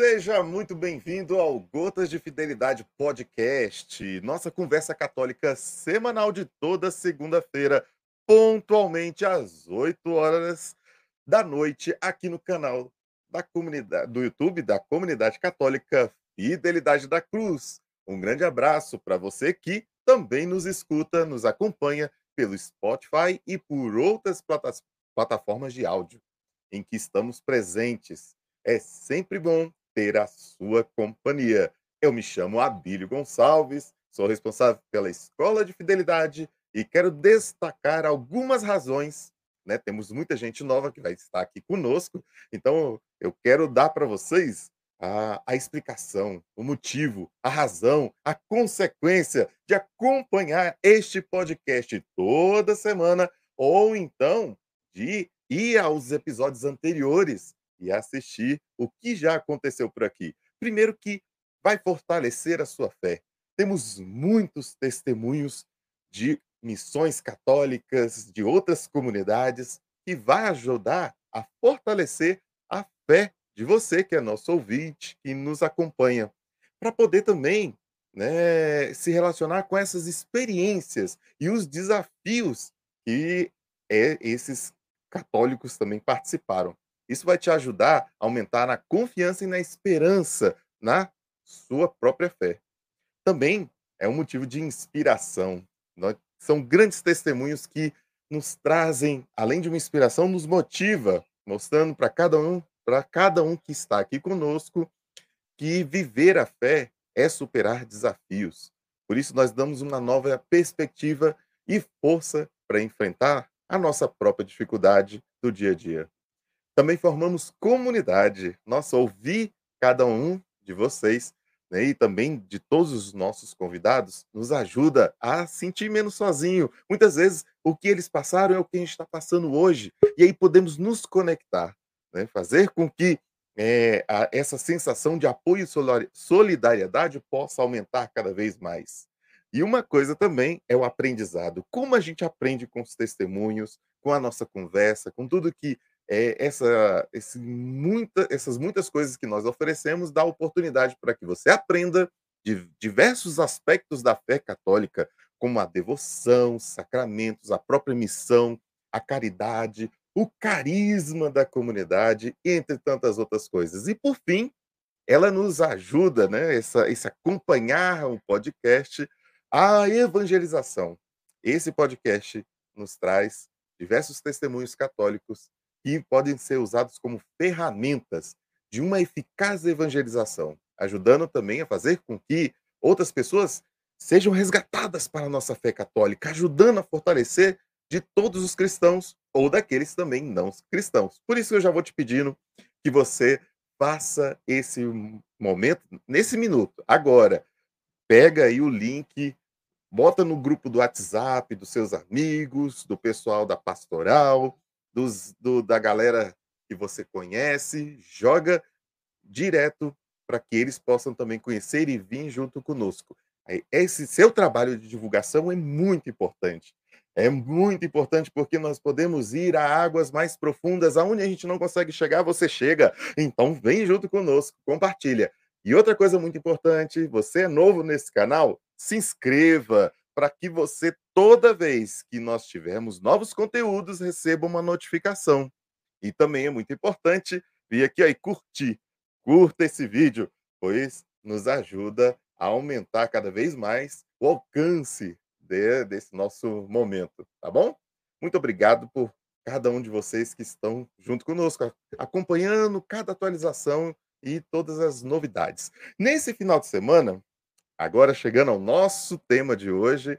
Seja muito bem-vindo ao Gotas de Fidelidade Podcast, nossa conversa católica semanal de toda segunda-feira, pontualmente às 8 horas da noite, aqui no canal da comunidade do YouTube da Comunidade Católica Fidelidade da Cruz. Um grande abraço para você que também nos escuta, nos acompanha pelo Spotify e por outras plataformas de áudio em que estamos presentes. É sempre bom ter a sua companhia. Eu me chamo Abílio Gonçalves, sou responsável pela Escola de Fidelidade e quero destacar algumas razões. Né? Temos muita gente nova que vai estar aqui conosco, então eu quero dar para vocês a, a, explicação, o motivo, a razão, a consequência de acompanhar este podcast toda semana, ou então de ir aos episódios anteriores e assistir o que já aconteceu por aqui. Primeiro que vai fortalecer a sua fé. Temos muitos testemunhos de missões católicas, de outras comunidades, que vai ajudar a fortalecer a fé de você, que é nosso ouvinte, que nos acompanha, para poder também né, se relacionar com essas experiências e os desafios que é, esses católicos também participaram. Isso vai te ajudar a aumentar na confiança e na esperança na sua própria fé. Também é um motivo de inspiração. São grandes testemunhos que nos trazem, além de uma inspiração, nos motiva, mostrando para cada um, para cada um que está aqui conosco, que viver a fé é superar desafios. Por isso nós damos uma nova perspectiva e força para enfrentar a nossa própria dificuldade do dia a dia. Também formamos comunidade. Nossa, ouvir cada um de vocês né, e também de todos os nossos convidados nos ajuda a sentir menos sozinho. Muitas vezes o que eles passaram é o que a gente está passando hoje e aí podemos nos conectar, né, fazer com que é, a, essa sensação de apoio e solidariedade possa aumentar cada vez mais. E uma coisa também é o aprendizado. Como a gente aprende com os testemunhos, com a nossa conversa, com tudo que é, essa, esse muita, essas muitas coisas que nós oferecemos dá oportunidade para que você aprenda de diversos aspectos da fé católica, como a devoção, sacramentos, a própria missão, a caridade, o carisma da comunidade, entre tantas outras coisas. E por fim, ela nos ajuda, né, essa, esse acompanhar o podcast, a evangelização. Esse podcast nos traz diversos testemunhos católicos que podem ser usados como ferramentas de uma eficaz evangelização, ajudando também a fazer com que outras pessoas sejam resgatadas para a nossa fé católica, ajudando a fortalecer de todos os cristãos ou daqueles também não cristãos. Por isso eu já vou te pedindo que você faça esse momento, nesse minuto, agora. Pega aí o link, bota no grupo do WhatsApp dos seus amigos, do pessoal da pastoral, dos, do, da galera que você conhece, joga direto para que eles possam também conhecer e vir junto conosco. Esse seu trabalho de divulgação é muito importante. É muito importante porque nós podemos ir a águas mais profundas, aonde a gente não consegue chegar, você chega. Então vem junto conosco, compartilha. E outra coisa muito importante, você é novo nesse canal, se inscreva, para que você, toda vez que nós tivermos novos conteúdos, receba uma notificação. E também é muito importante vir aqui e curtir. Curta esse vídeo, pois nos ajuda a aumentar cada vez mais o alcance de, desse nosso momento, tá bom? Muito obrigado por cada um de vocês que estão junto conosco, acompanhando cada atualização e todas as novidades. Nesse final de semana, Agora, chegando ao nosso tema de hoje,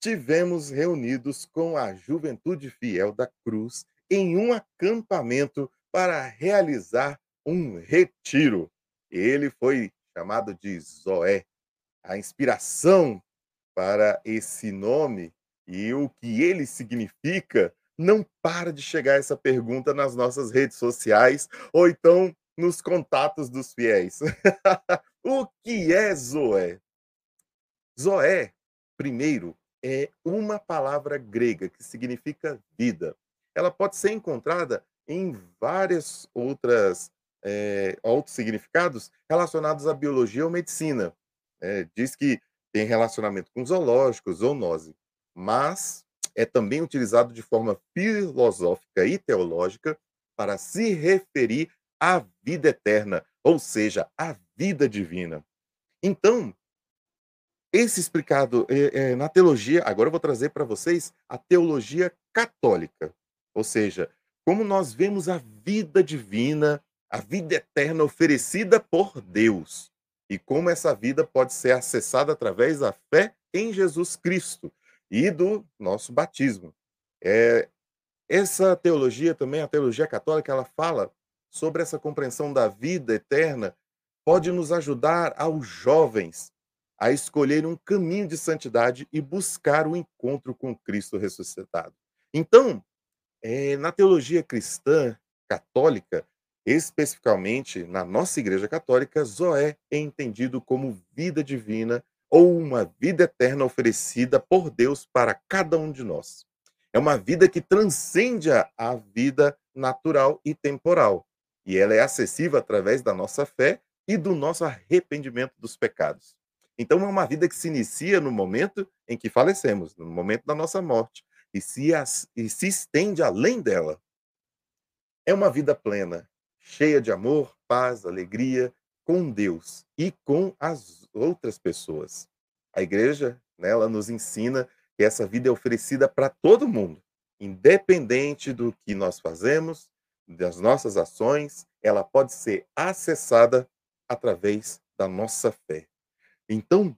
tivemos reunidos com a Juventude Fiel da Cruz em um acampamento para realizar um retiro. Ele foi chamado de Zoé. A inspiração para esse nome e o que ele significa não para de chegar essa pergunta nas nossas redes sociais ou então nos contatos dos fiéis. o que é Zoé? Zoé, primeiro, é uma palavra grega que significa vida. Ela pode ser encontrada em várias outras é, outros significados relacionados à biologia ou medicina. É, diz que tem relacionamento com zoológicos, zoonose, mas é também utilizado de forma filosófica e teológica para se referir à vida eterna, ou seja, à vida divina. Então, esse explicado é, é, na teologia, agora eu vou trazer para vocês a teologia católica, ou seja, como nós vemos a vida divina, a vida eterna oferecida por Deus, e como essa vida pode ser acessada através da fé em Jesus Cristo e do nosso batismo. É, essa teologia também, a teologia católica, ela fala sobre essa compreensão da vida eterna, pode nos ajudar aos jovens a escolher um caminho de santidade e buscar o encontro com Cristo ressuscitado. Então, é, na teologia cristã católica, especificamente na nossa Igreja Católica, Zoé é entendido como vida divina ou uma vida eterna oferecida por Deus para cada um de nós. É uma vida que transcende a vida natural e temporal, e ela é acessível através da nossa fé e do nosso arrependimento dos pecados. Então, é uma vida que se inicia no momento em que falecemos, no momento da nossa morte, e se, as, e se estende além dela. É uma vida plena, cheia de amor, paz, alegria com Deus e com as outras pessoas. A igreja, né, ela nos ensina que essa vida é oferecida para todo mundo, independente do que nós fazemos, das nossas ações, ela pode ser acessada através da nossa fé. Então,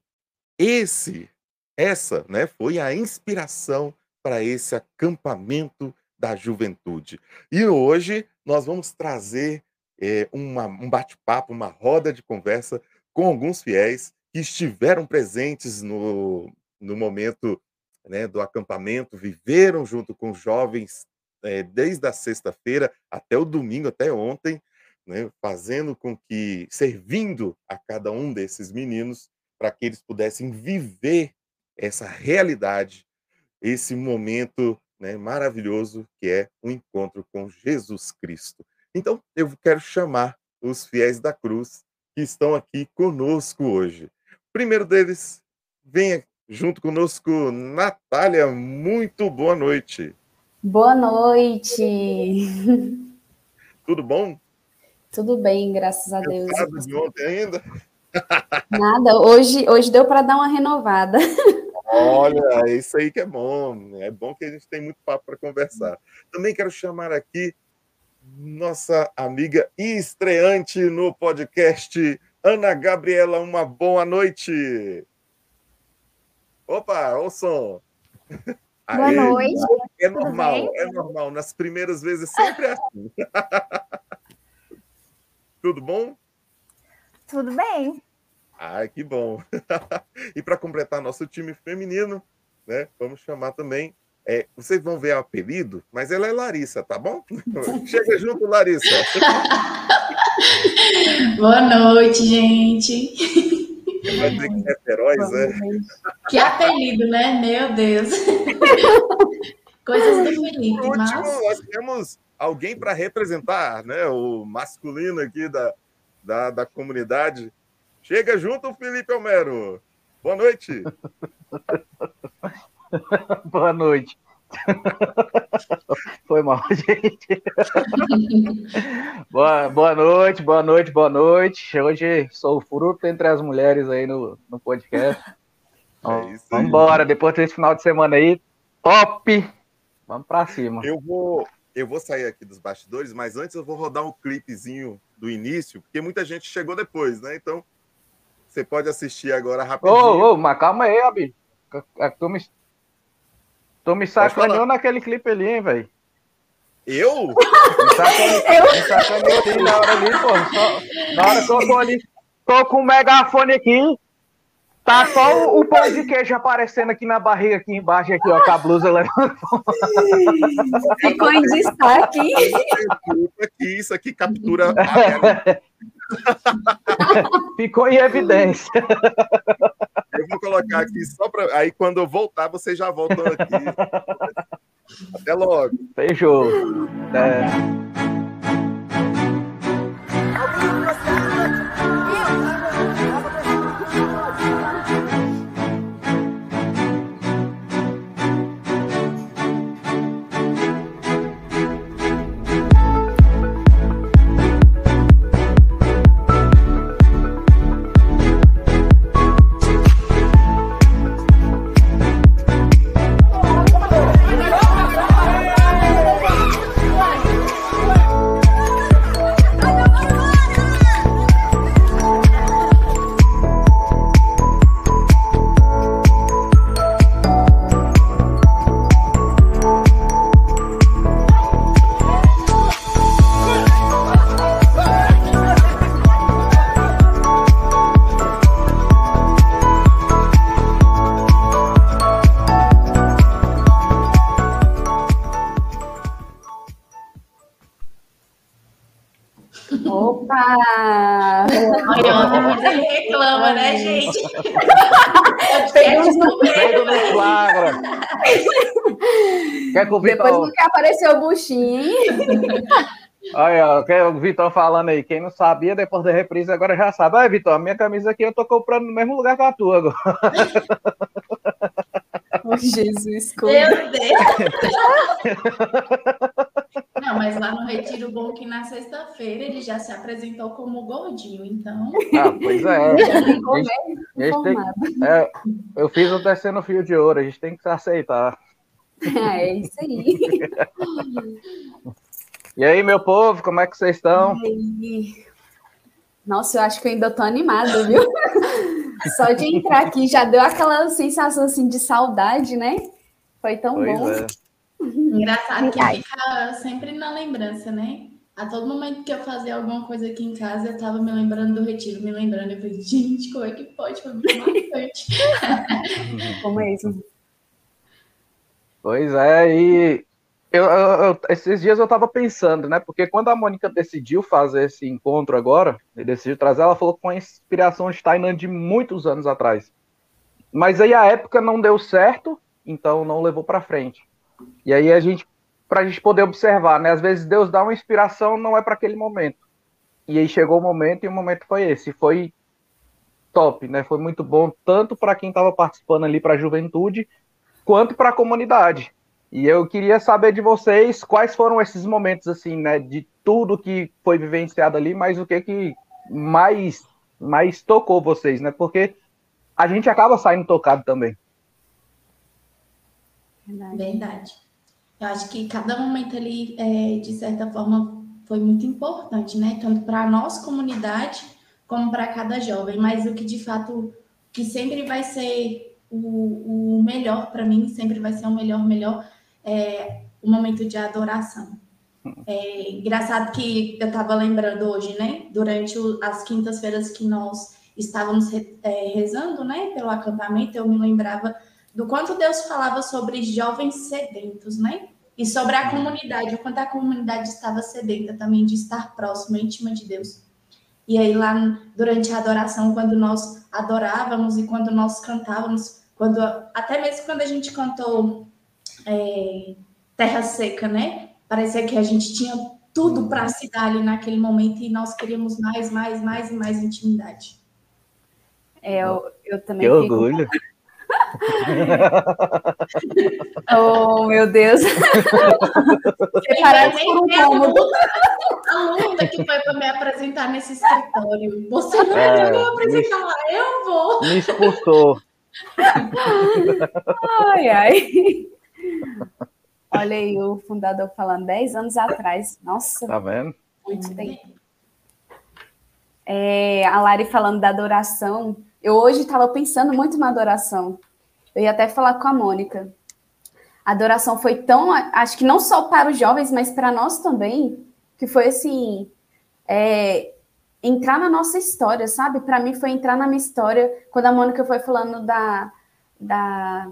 esse, essa, né, foi a inspiração para esse acampamento da juventude. E hoje nós vamos trazer é, uma, um bate-papo, uma roda de conversa com alguns fiéis que estiveram presentes no, no momento né, do acampamento, viveram junto com jovens é, desde a sexta-feira até o domingo, até ontem, né, fazendo com que, servindo a cada um desses meninos, para que eles pudessem viver essa realidade, esse momento né, maravilhoso que é o encontro com Jesus Cristo. Então, eu quero chamar os fiéis da cruz que estão aqui conosco hoje. O primeiro deles, venha junto conosco, Natália. Muito boa noite. Boa noite. Tudo bom? Tudo bem, graças a Deus. de ontem ainda? Nada, hoje, hoje deu para dar uma renovada. Olha, é isso aí que é bom. É bom que a gente tem muito papo para conversar. Também quero chamar aqui nossa amiga estreante no podcast, Ana Gabriela. Uma boa noite. Opa, o som. Boa Aí, noite. É normal, é normal. Nas primeiras vezes sempre é assim. Tudo bom? Tudo bem. Ai, que bom. e para completar nosso time feminino, né, vamos chamar também. É, vocês vão ver o apelido, mas ela é Larissa, tá bom? Chega junto, Larissa. Boa noite, gente. Vai dizer que é heróis, né? Que apelido, né? Meu Deus. Coisas do Felipe, último, mas... nós temos alguém para representar né, o masculino aqui da, da, da comunidade. Chega junto, Felipe Almero. Boa noite. Boa noite. Foi mal, gente. boa, boa noite, boa noite, boa noite. Hoje sou o fruto entre as mulheres aí no, no podcast. É Vamos embora, depois desse final de semana aí, top! Vamos pra cima. Eu vou, eu vou sair aqui dos bastidores, mas antes eu vou rodar um clipezinho do início, porque muita gente chegou depois, né? Então, você pode assistir agora rapidinho. Ô, ô, mas calma aí, Abi. Tu me, tu me sacaneou naquele clipe ali, hein, velho? Eu? Me sacaneou, me sacaneou ali na hora ali, pô. Só, na hora que eu tô ali, tô com o megafone aqui, Tá só o, o pão de queijo aparecendo aqui na barriga, aqui embaixo, aqui, ó, com a blusa levantou. Ficou em destaque. Aqui, isso aqui captura. Ficou em evidência. Eu vou colocar aqui só para. Aí quando eu voltar, vocês já voltam aqui. Até logo. Fechou. É. Aparecer o buchinho, hein? Olha, quer o Vitor falando aí. Quem não sabia, depois da reprise, agora já sabe. Olha, Vitor, a minha camisa aqui eu tô comprando no mesmo lugar que a tua agora. Oh, Jesus, como... Meu Deus! Não, mas lá no Retiro Bom, que na sexta-feira ele já se apresentou como gordinho, então. Ah, pois é. Gente- bem a gente tem-. É, eu fiz o descendo fio de ouro, a gente tem que se aceitar. É isso aí. E aí, meu povo, como é que vocês estão? Nossa, eu acho que eu ainda tô animada, viu? Só de entrar aqui já deu aquela sensação assim de saudade, né? Foi tão Pois bom. é. Engraçado que fica sempre na lembrança, né? A todo momento que eu fazia alguma coisa aqui em casa, eu tava me lembrando do retiro, me lembrando. Eu falei, gente, como é que pode? Foi muito marcante. Como é isso? Pois é, e eu, eu- esses dias eu tava pensando, né? Porque quando a Mônica decidiu fazer esse encontro agora, e decidiu trazer, ela falou com a inspiração de de muitos anos atrás. Mas aí a época não deu certo, então não levou para frente. E aí a gente, pra gente poder observar, né? Às vezes Deus dá uma inspiração, não é para aquele momento. E aí chegou o momento e o momento foi esse. Foi top, né? Foi muito bom, tanto para quem estava participando ali para a juventude, quanto para a comunidade. E eu queria saber de vocês quais foram esses momentos, assim, né, de tudo que foi vivenciado ali, mas o que que mais, mais tocou vocês, né? Porque a gente acaba saindo tocado também. Verdade. Verdade. Eu acho que cada momento ali, é, de certa forma, foi muito importante, né? Tanto para a nossa comunidade, como para cada jovem. Mas o que de fato, que sempre vai ser o, o melhor para mim, sempre vai ser o melhor, melhor, é o momento de adoração. É engraçado que eu estava lembrando hoje, né? Durante o- as quintas-feiras que nós estávamos re- é, rezando, né? Pelo acampamento, eu me lembrava do quanto Deus falava sobre jovens sedentos, né? E sobre a comunidade, o quanto a comunidade estava sedenta também de estar próxima, íntima de Deus. E aí lá durante a adoração, quando nós adorávamos e quando nós cantávamos, quando até mesmo quando a gente cantou é, Terra Seca, né? Parecia que a gente tinha tudo para se dar ali naquele momento e nós queríamos mais, mais, mais e mais intimidade. É, eu, eu também Que fico- orgulho. Oh, meu Deus. Você parece por um cômodo. A aluna que foi para me apresentar nesse escritório. Você não É, vai me apresentar lá, eu vou. Me expulsou. Ai, ai. Olha aí o fundador falando 10 anos atrás. Nossa, Tá vendo? muito tempo. É, a Lari falando da adoração. Eu hoje estava pensando muito na adoração. Eu ia até falar com a Mônica. A adoração foi tão, acho que não só para os jovens, mas para nós também, que foi assim, é, entrar na nossa história, sabe? Para mim foi entrar na minha história quando a Mônica foi falando da, da,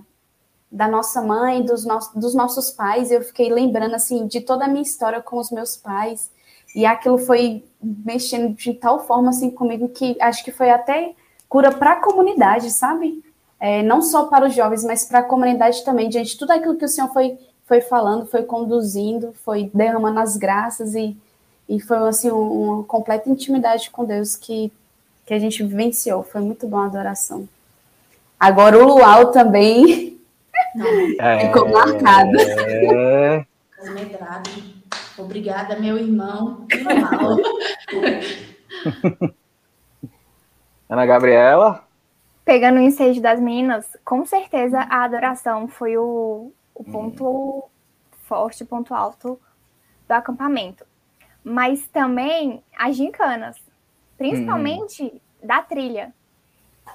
da nossa mãe, dos, no, dos nossos pais. Eu fiquei lembrando assim de toda a minha história com os meus pais e aquilo foi mexendo de tal forma assim comigo que acho que foi até cura para a comunidade, sabe? É, não só para os jovens, mas para a comunidade também, diante de tudo aquilo que o Senhor foi, foi falando, foi conduzindo, foi derramando as graças e, E foi assim uma completa intimidade com Deus que que a gente vivenciou. Foi muito bom a adoração. Agora o luau também é, ficou marcado. É... Obrigada, meu irmão. Ana Gabriela? Pegando o ensejo das meninas, com certeza a adoração foi o, o ponto hum. forte, o ponto alto do acampamento. Mas também as gincanas, principalmente hum. da trilha.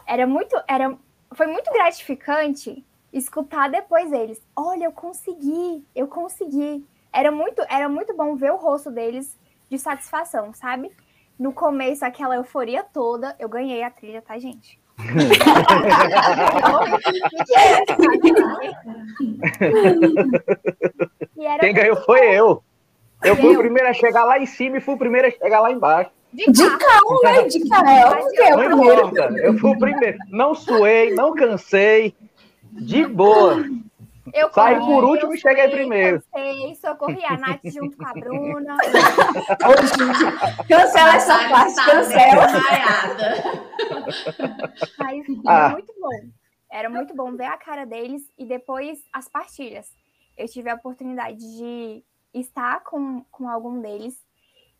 Era muito, era, foi muito gratificante escutar depois eles. Olha, eu consegui, eu consegui. Era muito, era muito bom ver o rosto deles de satisfação, sabe? No começo, aquela euforia toda, eu ganhei a trilha, tá, gente? Quem ganhou foi eu. Eu fui o primeiro a chegar lá em cima e fui o primeiro a chegar lá embaixo. De, carro, né? De carro. Eu, não importa, eu fui o primeiro. Não suei, não cansei. De boa. Eu Saí corri, por último e cheguei primeiro. Cansei, socorri a Nath junto com a Bruna. Cancela essa parte, cancela. Mas ah. muito bom. Era muito bom ver a cara deles e depois as partilhas. Eu tive a oportunidade de estar com, com algum deles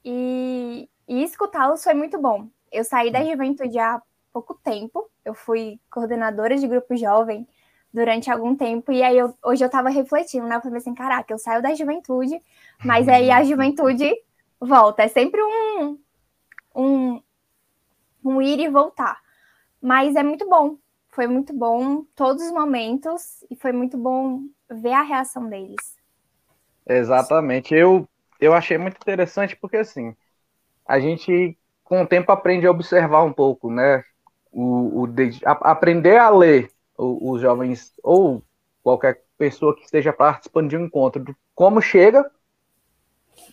e, e escutá-los foi muito bom. Eu saí da juventude há pouco tempo, eu fui coordenadora de grupo jovem durante algum tempo, e aí eu, hoje eu estava refletindo, né? Eu falei assim, caraca, eu saio da juventude, mas aí a juventude volta. É sempre um, um, um ir e voltar. Mas é muito bom. Foi muito bom todos os momentos, e foi muito bom ver a reação deles. Exatamente. Eu, eu achei muito interessante porque, assim, a gente, com o tempo, aprende a observar um pouco, né? O, o a, aprender a ler os jovens ou qualquer pessoa que esteja participando de um encontro, como chega,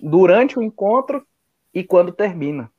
durante o encontro e quando termina.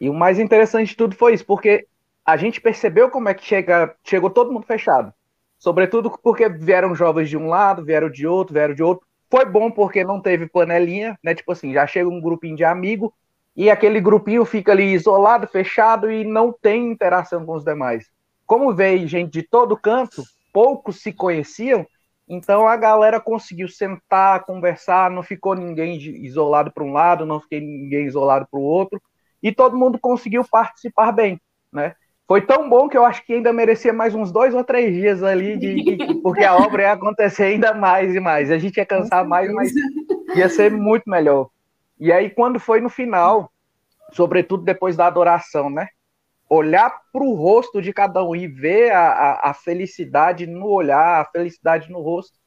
E o mais interessante de tudo foi isso, porque a gente percebeu como é que chega, chegou todo mundo fechado. Sobretudo porque vieram jovens de um lado, vieram de outro, vieram de outro. Foi bom porque não teve panelinha, né? Tipo assim, já chega um grupinho de amigo e aquele grupinho fica ali isolado, fechado e não tem interação com os demais. Como veio gente de todo canto, poucos se conheciam, então a galera conseguiu sentar, conversar, não ficou ninguém isolado para um lado, não ficou ninguém isolado para o outro, e todo mundo conseguiu participar bem, né? Foi tão bom que eu acho que ainda merecia mais uns dois ou três dias ali, de, de, porque a obra ia acontecer ainda mais e mais. A gente ia cansar mais, mas ia ser muito melhor. E aí, quando foi no final, sobretudo depois da adoração, né? olhar para o rosto de cada um e ver a, a, a, felicidade no olhar, a felicidade no rosto.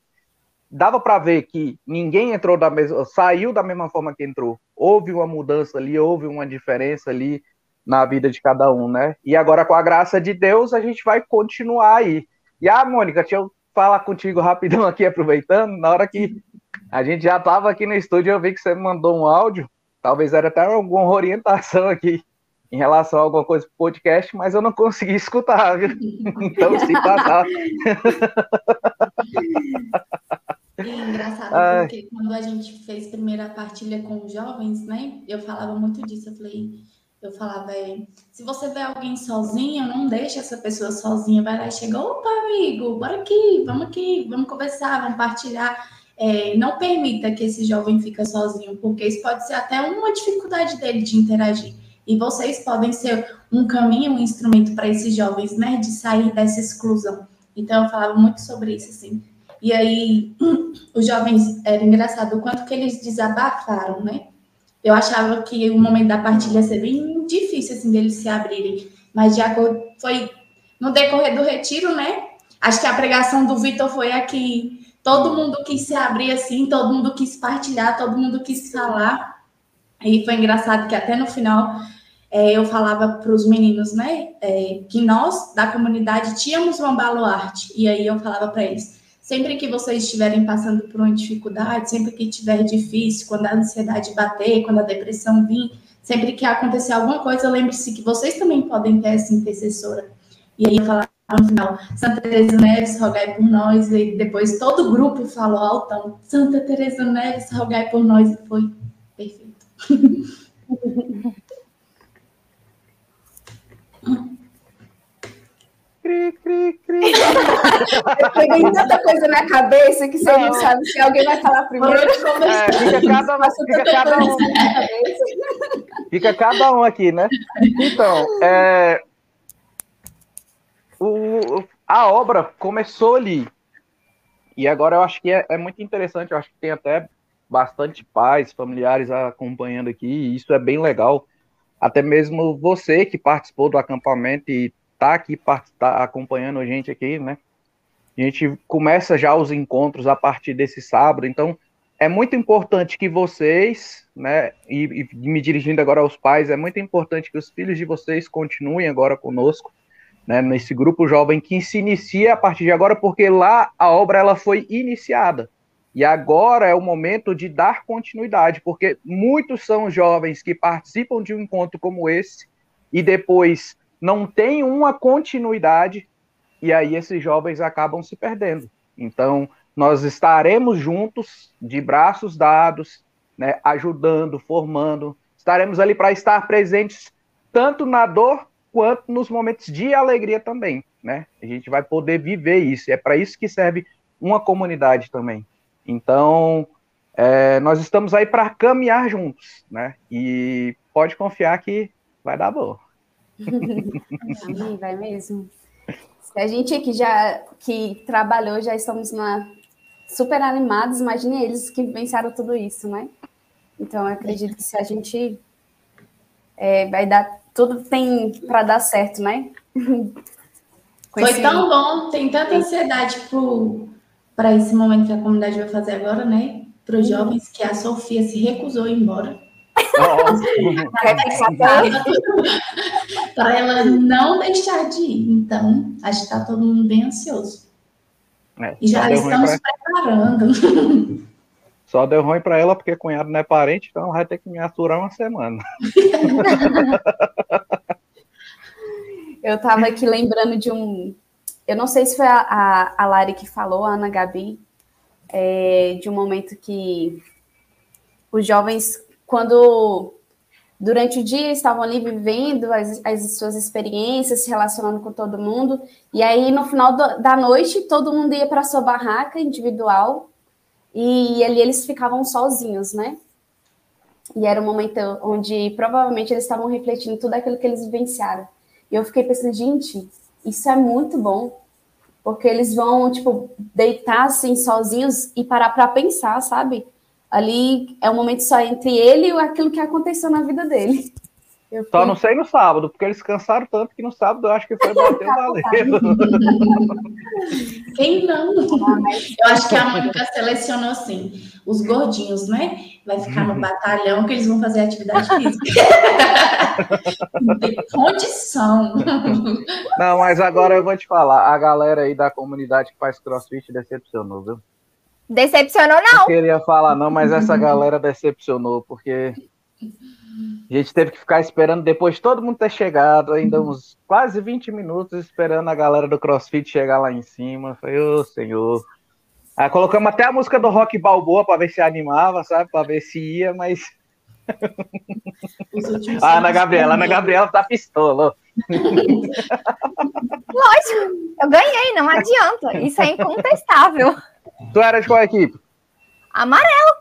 Dava para ver que ninguém entrou da mesma, saiu da mesma forma que entrou. Houve uma mudança ali, houve uma diferença ali na vida de cada um, né? E agora, com a graça de Deus, a gente vai continuar aí. E a ah, Mônica, deixa eu falar contigo rapidão aqui, aproveitando. Na hora que a gente já estava aqui no estúdio, eu vi que você mandou um áudio. Talvez era até alguma orientação aqui em relação a alguma coisa pro podcast, mas eu não consegui escutar, viu? Então, se passar. É engraçado, porque quando a gente fez a primeira partilha com os jovens, né? Eu falava muito disso. Eu falei, eu falava, se você vê alguém sozinho, não deixa essa pessoa sozinha. Vai lá e chega, opa, amigo, bora aqui, vamos aqui, vamos conversar, vamos partilhar. É, não permita que esse jovem fique sozinho, porque isso pode ser até uma dificuldade dele de interagir. E vocês podem ser um caminho, um instrumento para esses jovens, né, de sair dessa exclusão. Então, eu falava muito sobre isso, assim. E aí, os jovens, era engraçado o quanto que eles desabafaram, né? Eu achava que o momento da partilha ia ser bem difícil, assim, deles se abrirem. Mas de acordo, foi no decorrer do retiro, né? Acho que a pregação do Vitor foi aqui. Todo mundo quis se abrir assim, todo mundo quis partilhar, todo mundo quis falar. E foi engraçado que até no final é, eu falava para os meninos, né, é, que nós da comunidade tínhamos uma baluarte, e aí eu falava para eles: sempre que vocês estiverem passando por uma dificuldade, sempre que estiver difícil, quando a ansiedade bater, quando a depressão vir, sempre que acontecer alguma coisa, lembre-se que vocês também podem ter essa intercessora. E aí eu falava no final, Santa Teresa Neves, rogai por nós, e depois todo o grupo falou altão, Santa Teresa Neves, rogai por nós, e foi perfeito. Cri, cri, cri. Eu peguei tanta coisa na cabeça que você não sabe se alguém vai falar primeiro. É, fica cada, fica cada um. na minha cabeça. Fica cada um aqui, né? Então, é, o- a obra começou ali. E agora eu acho que é, é muito interessante, eu acho que tem até bastante pais, familiares acompanhando aqui, e isso é bem legal. Até mesmo você que participou do acampamento e está aqui tá acompanhando a gente aqui, né? A gente começa já os encontros a partir desse sábado, então é muito importante que vocês, né, e, e me dirigindo agora aos pais, é muito importante que os filhos de vocês continuem agora conosco, né, nesse grupo jovem que se inicia a partir de agora, porque lá a obra ela foi iniciada. E agora é o momento de dar continuidade, porque muitos são jovens que participam de um encontro como esse e depois não tem uma continuidade e aí esses jovens acabam se perdendo. Então, nós estaremos juntos, de braços dados, né, ajudando, formando. Estaremos ali para estar presentes tanto na dor quanto nos momentos de alegria também, né? A gente vai poder viver isso. É para isso que serve uma comunidade também. Então, é, nós estamos aí para caminhar juntos, né? E pode confiar que vai dar bom. Sim, vai mesmo. Se a gente aqui já que trabalhou, já estamos na, super animados, imagine eles que venceram tudo isso, né? Então, eu acredito que se a gente é, vai dar, tudo tem para dar certo, né? Foi esse- tão bom, tem tanta ansiedade para esse momento que a comunidade vai fazer agora, né? Para os jovens, que a Sofia se recusou a ir embora. Para ela não deixar de ir. Então, acho que está todo mundo bem ansioso. É, E já estamos pra, preparando. só deu ruim pra ela porque cunhado não é parente, então vai ter que me aturar uma semana. Eu estava aqui lembrando de um. Eu não sei se foi a, a, a Lari que falou, a Ana Gabi, é, de um momento que os jovens, quando durante o dia estavam ali vivendo as, as suas experiências, se relacionando com todo mundo, e aí no final do, da noite todo mundo ia para sua barraca individual e ali eles ficavam sozinhos, né? E era um momento onde provavelmente eles estavam refletindo tudo aquilo que eles vivenciaram. E eu fiquei pensando, gente, isso é muito bom. Porque eles vão, tipo, deitar assim sozinhos e parar para pensar, sabe? Ali é um momento só entre ele e aquilo que aconteceu na vida dele. Eu Só não sei no sábado, porque eles cansaram tanto que no sábado eu acho que foi bater o valendo. Quem não? Eu acho que a Mônica selecionou assim, os gordinhos, né? Vai ficar no batalhão que eles vão fazer atividade física. Não tem condição. Não, mas agora eu vou te falar, a galera aí da comunidade que faz crossfit decepcionou, viu? Decepcionou, Não não. queria falar não, mas essa galera decepcionou, porque a gente teve que ficar esperando depois de todo mundo ter chegado, ainda uns quase 20 minutos esperando a galera do CrossFit chegar lá em cima. Falei, ô senhor. Aí colocamos até a música do Rock Balboa para ver se animava, sabe? Para ver se ia, mas. Os últimos A Ana Gabriela, a Ana. Gabriela tá pistola. Lógico, eu ganhei, não adianta. Isso é incontestável. Tu era de qual equipe? Amarelo.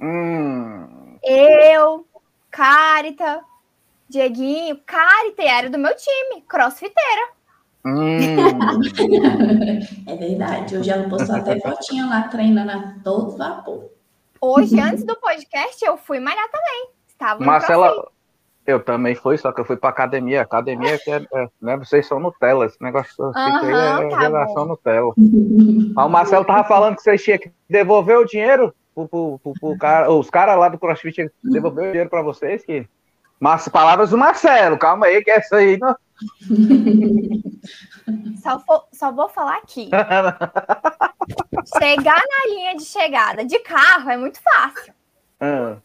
Hum. Eu, Carita, Dieguinho. Carita era do meu time, crossfiteira. Hum. É verdade. Hoje ela postou até fotinha lá treinando a todo vapor. Hoje, antes do podcast, eu fui malhar também. Estava no Marcela, crossfit. Eu também fui, só que eu fui pra academia. Academia que é, é, né, vocês são Nutella, esse negócio que fica aí é tá geração bom. Nutella. Aí o Marcelo tava falando que vocês tinham que devolver o dinheiro pro, pro, pro- pro cara, os caras lá do CrossFit tinham que devolver o dinheiro pra vocês, que. Mas palavras do Marcelo, calma aí, que essa aí não. Só, fo- só vou falar aqui. Chegar na linha de chegada de carro é muito fácil. Ah.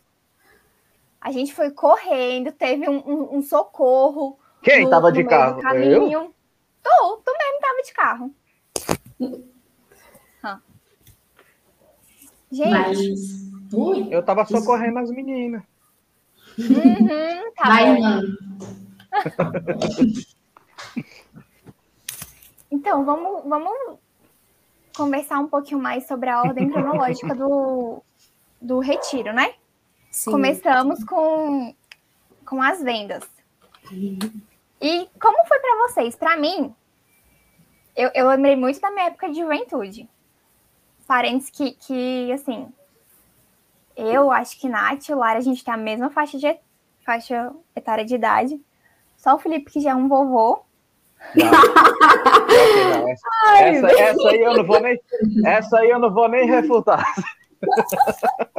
A gente foi correndo, teve um, um- um socorro. Quem no- tava no de meio carro? eu? caminho. Tu, tu mesmo tava de carro. Hã. Gente, Mas. Ui, Eu tava socorrendo as meninas. Uhum, tá Vai, bom. mano. Então, vamos, vamos conversar um pouquinho mais sobre a ordem cronológica do, do retiro, né? Sim. Começamos com, com as vendas. E como foi para vocês? Para mim, eu, eu lembrei muito da minha época de juventude. Parentes que, que, assim, eu acho que Nath e o Lara, a gente tem a mesma faixa, de, faixa etária de idade. Só o Felipe, que já é um vovô. Já. Já, essa, essa, essa aí eu não vou nem, essa aí eu não vou nem refutar.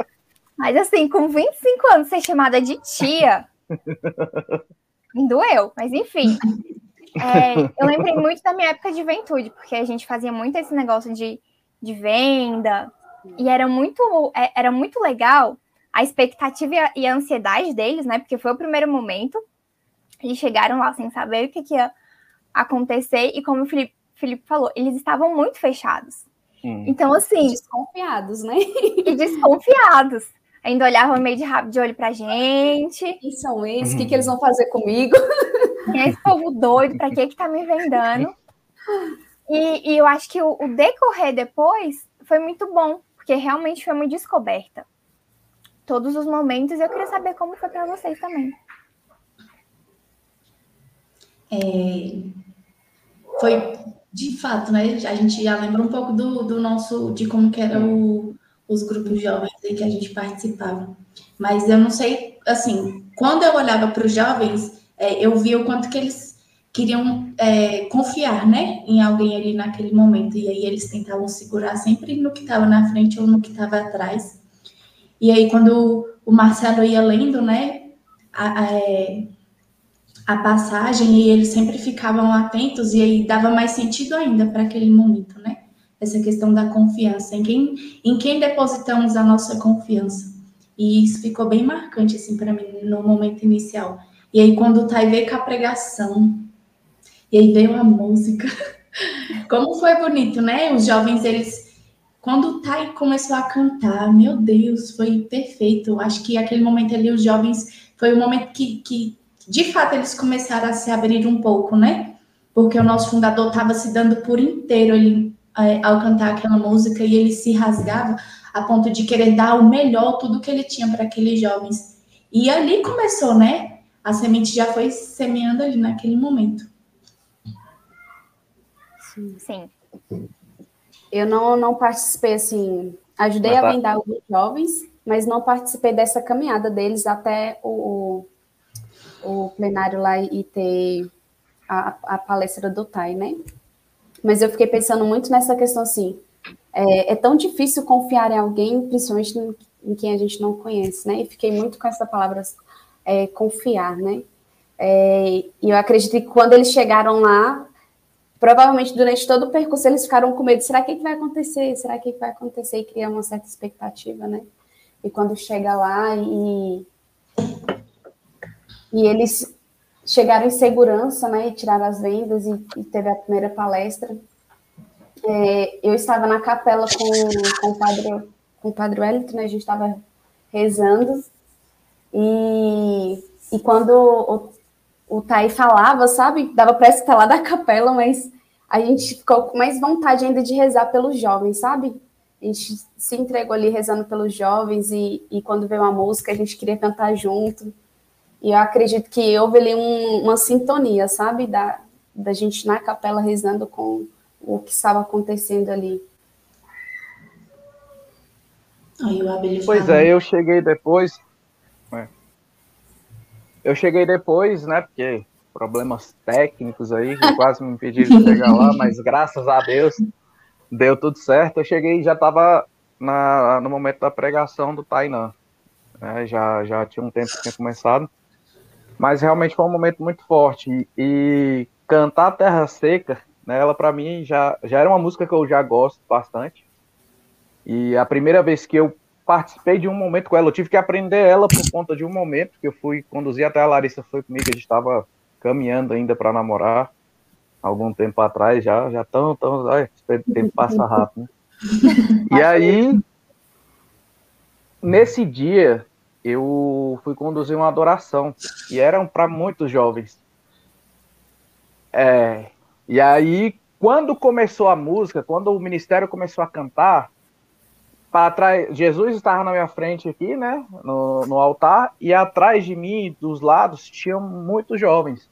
Mas assim, com 25 anos ser chamada de tia, me doeu. Mas enfim, é, eu lembrei muito da minha época de juventude, porque a gente fazia muito esse negócio de, de venda, e era muito, é, era muito legal a expectativa e a, e a ansiedade deles, né? Porque foi o primeiro momento, eles chegaram lá sem saber o que, que ia acontecer, e como o Felipe, Felipe falou, eles estavam muito fechados. Hum. Então, assim, Desconfiados, né? e desconfiados. Ainda olhavam meio de rabo de olho pra gente. Quem são eles? O que, que eles vão fazer comigo? Quem é esse povo doido? Pra que que tá me vendendo? E, e eu acho que o, o decorrer depois foi muito bom, porque realmente foi uma descoberta. Todos os momentos, eu queria saber como foi pra vocês também. É, foi de fato, né? A gente já lembra um pouco do, do nosso, de como que eram os grupos jovens em que a gente participava. Mas eu não sei, assim, quando eu olhava para os jovens, é, eu via o quanto que eles queriam é, confiar, né, em alguém ali naquele momento. E aí eles tentavam segurar sempre no que estava na frente ou no que estava atrás. E aí quando o Marcelo ia lendo, né, a, a, é, a passagem e eles sempre ficavam atentos e aí dava mais sentido ainda para aquele momento, né? Essa questão da confiança, em quem, em quem depositamos a nossa confiança. E isso ficou bem marcante assim para mim no momento inicial. E aí quando o Thay veio com a pregação, e aí veio a música, como foi bonito, né? Os jovens eles quando o Thay começou a cantar, meu Deus, foi perfeito. Acho que aquele momento ali os jovens foi o momento que, que de fato eles começaram a se abrir um pouco, né? Porque o nosso fundador estava se dando por inteiro ele, é, ao cantar aquela música e ele se rasgava a ponto de querer dar o melhor, tudo que ele tinha para aqueles jovens. E ali começou, né? A semente já foi semeando ali naquele momento. Sim. Eu não, não participei, assim, ajudei Mas a tá. vendar alguns jovens, mas não participei dessa caminhada deles até o, o plenário lá e ter a, a palestra do Tai, né? Mas eu fiquei pensando muito nessa questão, assim, é, é tão difícil confiar em alguém, principalmente em, em quem a gente não conhece, né? E fiquei muito com essa palavra, é, confiar, né? É, e eu acredito que quando eles chegaram lá, provavelmente durante todo o percurso eles ficaram com medo, será que, que vai acontecer? Será que, que vai acontecer? E cria uma certa expectativa, né? E quando chega lá e, e eles chegaram em segurança, né? E tiraram as vendas e, e teve a primeira palestra. É, eu estava na capela com, com o padre com o padre Wellington, né? A gente estava rezando e, e quando o, o Thay falava, sabe? Dava para estar lá da capela, mas a gente ficou com mais vontade ainda de rezar pelos jovens, sabe? A gente se entregou ali rezando pelos jovens e, e quando veio a música a gente queria cantar junto. E eu acredito que houve ali um, uma sintonia, sabe? Da, da gente na capela rezando com o que estava acontecendo ali. Aí o Abel Pois é, eu cheguei depois. é. Eu cheguei depois, né? Porque problemas técnicos aí, que quase me impediram de chegar lá, mas graças a Deus deu tudo certo. Eu cheguei e já estava no momento da pregação do Tainan. né, já, já tinha um tempo que tinha começado. Mas realmente foi um momento muito forte. E, cantar Terra Seca, né, ela para mim já, já era uma música que eu já gosto bastante. E a primeira vez que eu participei de um momento com ela, eu tive que aprender ela por conta de um momento que eu fui conduzir até a Larissa foi comigo, a gente estava caminhando ainda para namorar algum tempo atrás já, já tão, tão, ai, o tempo passa rápido. Né? E aí nesse dia eu fui conduzir uma adoração e eram para muitos jovens. É, e aí, quando começou a música, quando o ministério começou a cantar, para trás, Jesus estava na minha frente aqui, né, no, no altar, e atrás de mim, dos lados, tinham muitos jovens.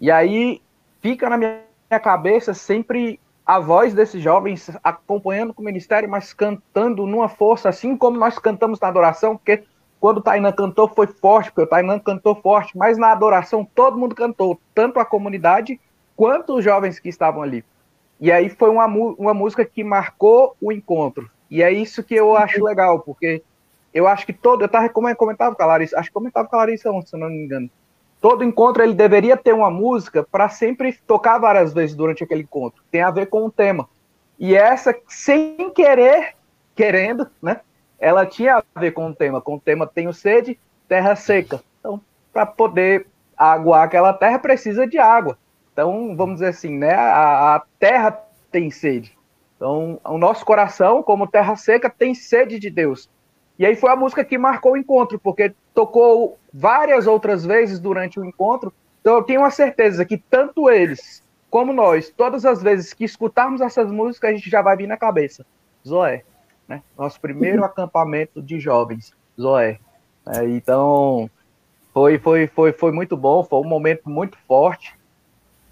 E aí fica na minha cabeça sempre a voz desses jovens acompanhando com o ministério, mas cantando numa força, assim como nós cantamos na adoração, porque quando o Tainan cantou foi forte, porque o Tainan cantou forte, mas na adoração todo mundo cantou, tanto a comunidade quanto os jovens que estavam ali. E aí foi uma, uma música que marcou o encontro. E é isso que eu acho legal, porque eu acho que todo. Eu estava comentava com a Larissa, acho que comentava com a Larissa ontem, se não me engano. Todo encontro ele deveria ter uma música para sempre tocar várias vezes durante aquele encontro. Tem a ver com o tema. E essa, sem querer, querendo, né? Ela tinha a ver com o tema. Com o tema Tenho Sede, Terra Seca. Então, para poder aguar aquela terra, precisa de água. Então, vamos dizer assim, né? A, a terra tem sede. Então, o nosso coração, como terra seca, tem sede de Deus. E aí foi a música que marcou o encontro, porque tocou várias outras vezes durante o encontro. Então eu tenho a certeza que tanto eles como nós, todas as vezes que escutarmos essas músicas, a gente já vai vir na cabeça. Zoé, né? Nosso primeiro acampamento de jovens, Zoé. É, então foi, foi, foi, foi muito bom, foi um momento muito forte.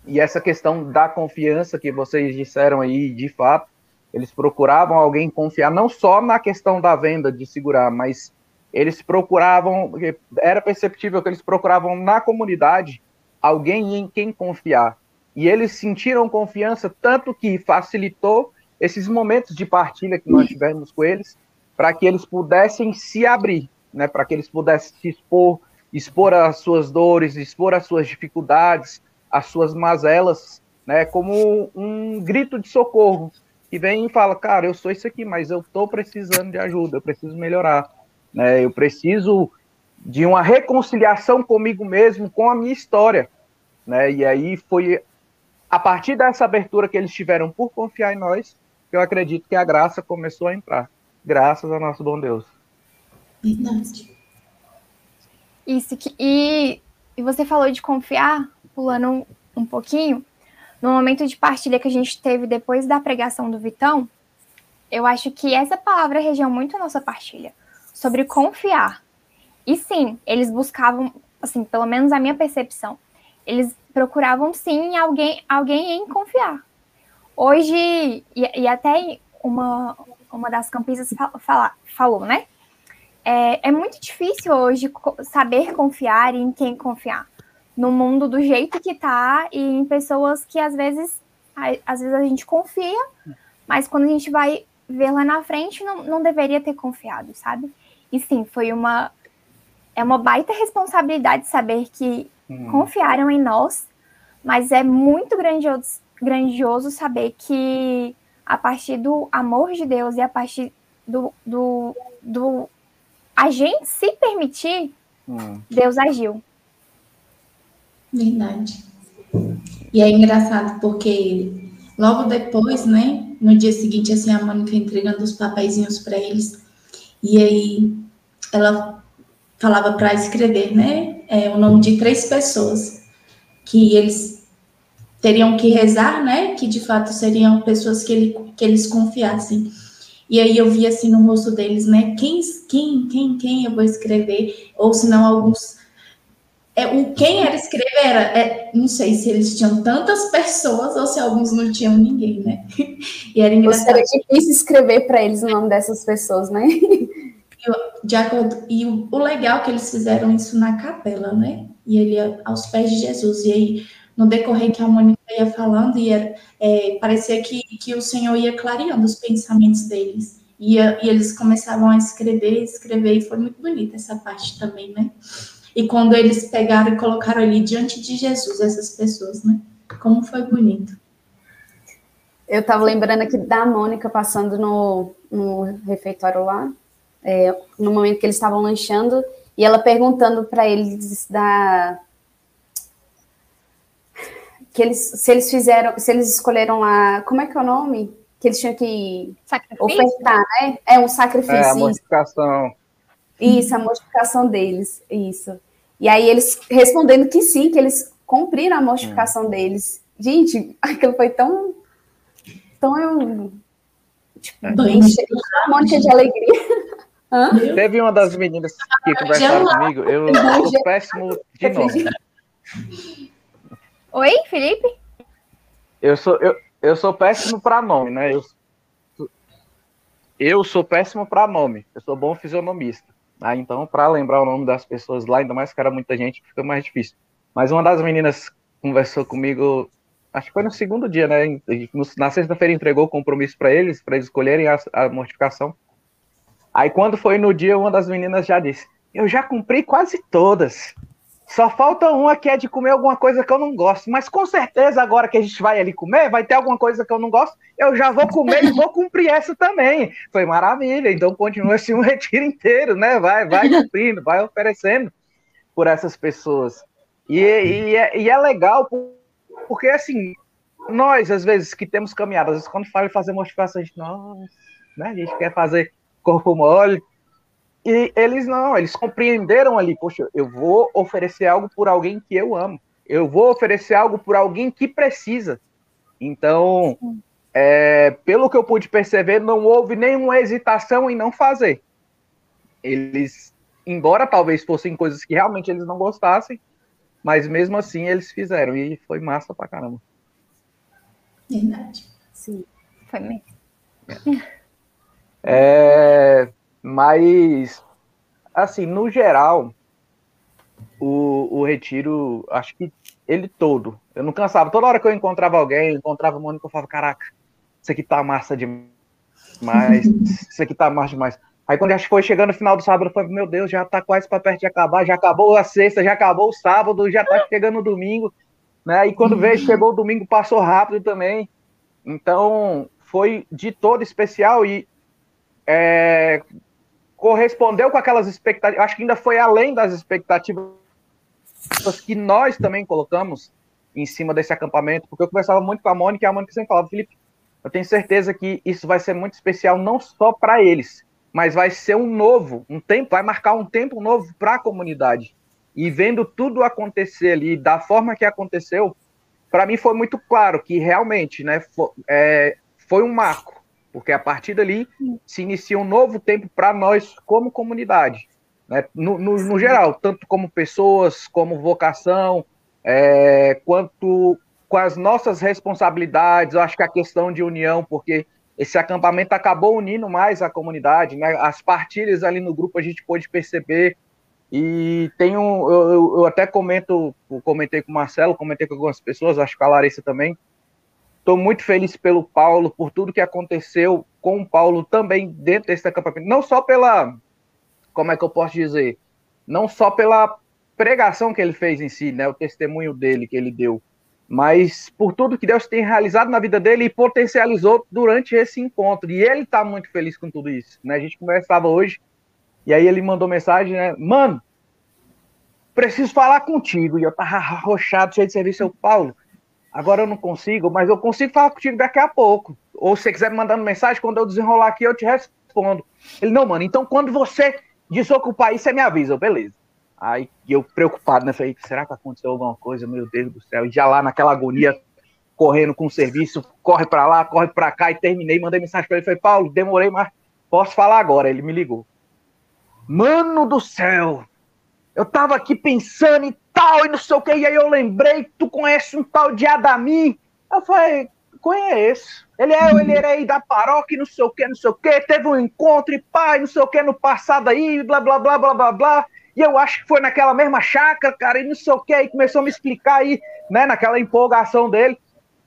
E essa questão da confiança que vocês disseram aí, de fato, eles procuravam alguém confiar, não só na questão da venda, de segurar, mas eles procuravam, era perceptível que eles procuravam na comunidade alguém em quem confiar. E eles sentiram confiança, tanto que facilitou esses momentos de partilha que nós tivemos com eles, para que eles pudessem se abrir, né, para que eles pudessem se expor, expor as suas dores, expor as suas dificuldades, as suas mazelas, né, como um grito de socorro que vem e fala, cara, eu sou isso aqui, mas eu estou precisando de ajuda, eu preciso melhorar, né? Eu preciso de uma reconciliação comigo mesmo, com a minha história, né? E aí foi a partir dessa abertura que eles tiveram por confiar em nós, eu acredito que a graça começou a entrar, graças ao nosso bom Deus. Verdade. Isso que e, e você falou de confiar, pulando um, um pouquinho, no momento de partilha que a gente teve depois da pregação do Vitão, eu acho que essa palavra regiu muito a nossa partilha, sobre confiar. E sim, eles buscavam, assim, pelo menos a minha percepção, eles procuravam sim alguém, alguém em confiar. Hoje, e, e até uma, uma das campistas fala, falou, né? É, é muito difícil hoje saber confiar e em quem confiar no mundo do jeito que tá e em pessoas que às vezes às vezes a gente confia, mas quando a gente vai ver lá na frente não, não deveria ter confiado, sabe? E sim, foi uma é uma baita responsabilidade saber que hum. confiaram em nós, mas é muito grandioso, grandioso saber que a partir do amor de Deus e a partir do, do, do a gente se permitir, hum. Deus agiu. Verdade. E é engraçado porque logo depois, né, no dia seguinte, assim, a Mônica entregando os papeizinhos para eles, e aí ela falava para escrever, né, é, o nome de três pessoas que eles teriam que rezar, né, que de fato seriam pessoas que, ele, que eles confiassem. E aí eu vi assim no rosto deles, né, quem, quem, quem, quem eu vou escrever, ou se não alguns é, o quem era escrever era, é, não sei se eles tinham tantas pessoas ou se alguns não tinham ninguém, né? E era engraçado. Era difícil escrever para eles o nome dessas pessoas, né? E, de acordo, e o, o legal é que eles fizeram isso na capela, né? E ele aos pés de Jesus. E aí, no decorrer que a Mônica ia falando, ia, é, parecia que, que o Senhor ia clareando os pensamentos deles. E, e eles começavam a escrever, escrever, e foi muito bonita essa parte também, né? E quando eles pegaram e colocaram ali diante de Jesus essas pessoas, né? Como foi bonito. Eu estava lembrando aqui da Mônica passando no, no refeitório lá, é, no momento que eles estavam lanchando, e ela perguntando para eles da que eles se eles fizeram, se eles escolheram lá, como é que é o nome? Que eles tinham que sacrifício? ofertar, né? É um sacrifício. É a modificação Isso, a mortificação deles, isso. E aí eles respondendo que sim, que eles cumpriram a mortificação hum. deles. Gente, aquilo foi tão. tão. Tipo, é. cheio, Mônica de alegria. Hã? Teve uma das meninas que conversaram comigo, eu sou péssimo de nome. Oi, Felipe? Eu sou, eu, eu sou péssimo para nome, né? Eu, eu sou péssimo para nome. Eu sou bom fisionomista. Ah, então, para lembrar o nome das pessoas lá, ainda mais que era muita gente, fica mais difícil. Mas uma das meninas conversou comigo, acho que foi no segundo dia, né? Na sexta-feira entregou o compromisso para eles, para eles escolherem a, a mortificação. Aí quando foi no dia, uma das meninas já disse: Eu já cumpri quase todas. Só falta uma que é de comer alguma coisa que eu não gosto. Mas com certeza, agora que a gente vai ali comer, vai ter alguma coisa que eu não gosto. Eu já vou comer e vou cumprir essa também. Foi maravilha. Então continua assim um retiro inteiro, né? Vai, vai cumprindo, vai oferecendo por essas pessoas. E, e, é, e é legal porque assim, nós, às vezes, que temos vezes, quando fala em fazer mortificação, a gente, nossa, né? A gente quer fazer corpo mole. E eles não, eles compreenderam ali, poxa, eu vou oferecer algo por alguém que eu amo. Eu vou oferecer algo por alguém que precisa. Então, é, pelo que eu pude perceber, não houve nenhuma hesitação em não fazer. Eles, embora talvez fossem coisas que realmente eles não gostassem, mas mesmo assim eles fizeram e foi massa pra caramba. Verdade. Sim, foi mesmo. É, mas, assim, no geral, o, o retiro, acho que ele todo, eu não cansava. Toda hora que eu encontrava alguém, encontrava o Mônica, eu falava, caraca, isso aqui tá massa demais, isso aqui tá massa demais. Aí quando já foi chegando no final do sábado, eu falei, meu Deus, já tá quase para perto de acabar, já acabou a sexta, já acabou o sábado, já tá chegando o domingo, né? E quando veio, chegou o domingo, passou rápido também. Então, foi de todo especial e é, correspondeu com aquelas expectativas, acho que ainda foi além das expectativas que nós também colocamos em cima desse acampamento, porque eu conversava muito com a Mônica e a Mônica sempre falava, Felipe, eu tenho certeza que isso vai ser muito especial não só para eles, mas vai ser um novo, um tempo, vai marcar um tempo novo para a comunidade. E vendo tudo acontecer ali da forma que aconteceu, para mim foi muito claro que realmente, né, foi, é, foi um marco porque a partir dali se inicia um novo tempo para nós como comunidade, né? no, no, no, geral, tanto como pessoas, como vocação, é, quanto com as nossas responsabilidades, eu acho que a questão de união, porque esse acampamento acabou unindo mais a comunidade, né? as partilhas ali no grupo a gente pôde perceber, e tem um, eu, eu até comento, comentei com o Marcelo, comentei com algumas pessoas, acho que a Larissa também, Estou muito feliz pelo Paulo, por tudo que aconteceu com o Paulo também dentro desse acampamento. Não só pela, como é que eu posso dizer, não só pela pregação que ele fez em si, né, o testemunho dele que ele deu, mas por tudo que Deus tem realizado na vida dele e potencializou durante esse encontro. E ele está muito feliz com tudo isso. Né? A gente conversava hoje, e aí ele mandou mensagem, né? Mano, preciso falar contigo. E eu tava arrochado, cheio de serviço. Eu, Paulo, Agora eu não consigo, mas eu consigo falar contigo daqui a pouco. Ou se você quiser me mandando mensagem, quando eu desenrolar aqui, eu te respondo. Ele, não, mano, então quando você desocupar isso, você me avisa, beleza. Aí eu preocupado, né? Falei, será que aconteceu alguma coisa? Meu Deus do céu. E já lá naquela agonia, correndo com o serviço, corre para lá, corre para cá, e terminei, mandei mensagem para ele. Falei, Paulo, demorei, mas posso falar agora. Ele me ligou. Mano do céu, eu tava aqui pensando e tal, e não sei o que, e aí eu lembrei, tu conhece um tal de Adami? Eu falei, conheço. Ele é, ele era aí da paróquia, não sei o que, não sei o que, teve um encontro e pai, não sei o que, no passado aí, blá, blá, blá, blá, blá, blá. E eu acho que foi naquela mesma chácara, cara, e não sei o que, aí começou a me explicar aí, né, naquela empolgação dele.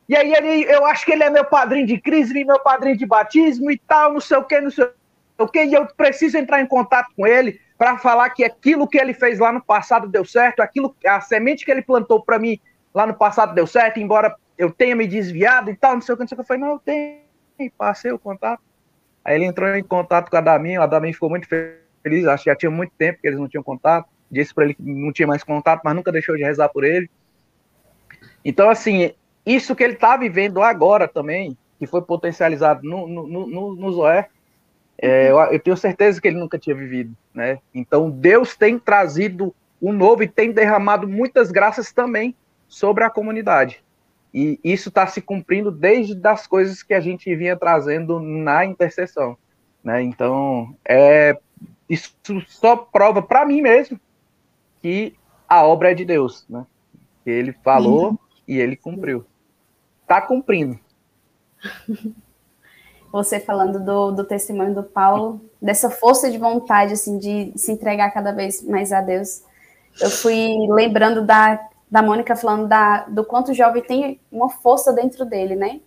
E aí ele, eu acho que ele é meu padrinho de crise, meu padrinho de batismo e tal, não sei o que, não sei o que, e eu preciso entrar em contato com ele para falar que aquilo que ele fez lá no passado deu certo, aquilo, a semente que ele plantou para mim lá no passado deu certo, embora eu tenha me desviado e tal, não sei o que, não sei o que. Eu falei, não, eu tenho, passei o contato. Aí ele entrou em contato com a Damin, a Damin ficou muito feliz, acho que já tinha muito tempo que eles não tinham contato, disse para ele que não tinha mais contato, mas nunca deixou de rezar por ele. Então, assim, isso que ele está vivendo agora também, que foi potencializado no, no, no, no Zoé, é, eu, eu, tenho certeza que ele nunca tinha vivido, né? Então Deus tem trazido o um novo e tem derramado muitas graças também sobre a comunidade. E isso está se cumprindo desde das coisas que a gente vinha trazendo na intercessão, né? Então é isso só prova para mim mesmo que a obra é de Deus, né? Que ele falou e ele cumpriu. Está cumprindo. você falando do, do testemunho do Paulo, dessa força de vontade, assim, de se entregar cada vez mais a Deus. Eu fui lembrando da, da Mônica falando da, do quanto o jovem tem uma força dentro dele, né?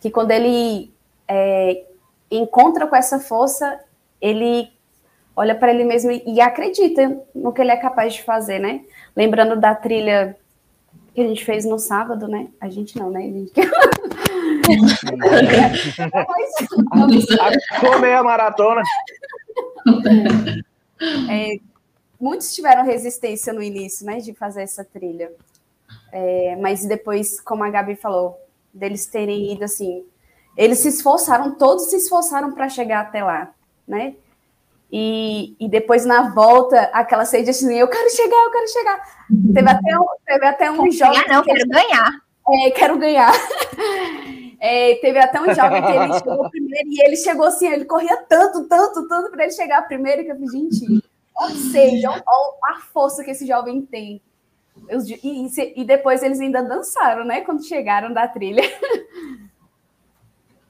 Que quando ele é, encontra com essa força, ele olha para ele mesmo e, acredita no que ele é capaz de fazer, né? Lembrando da trilha que a gente fez no sábado, né? A gente não, né? A gente... Comer a maratona. É, muitos tiveram resistência no início, né, de fazer essa trilha. É, mas depois, como a Gabi falou, deles terem ido assim, eles se esforçaram, todos se esforçaram para chegar até lá, né? E, e depois na volta, aquela sede assim, eu quero chegar, eu quero chegar. Teve até um, teve até um jovem. Não, quero ganhar. É, quero ganhar. É, teve até um jovem que ele chegou primeiro e ele chegou assim, ele corria tanto, tanto, tanto para ele chegar primeiro que eu falei, gente, ou seja, olha a força que esse jovem tem. E, e, depois eles ainda dançaram, né, quando chegaram da trilha.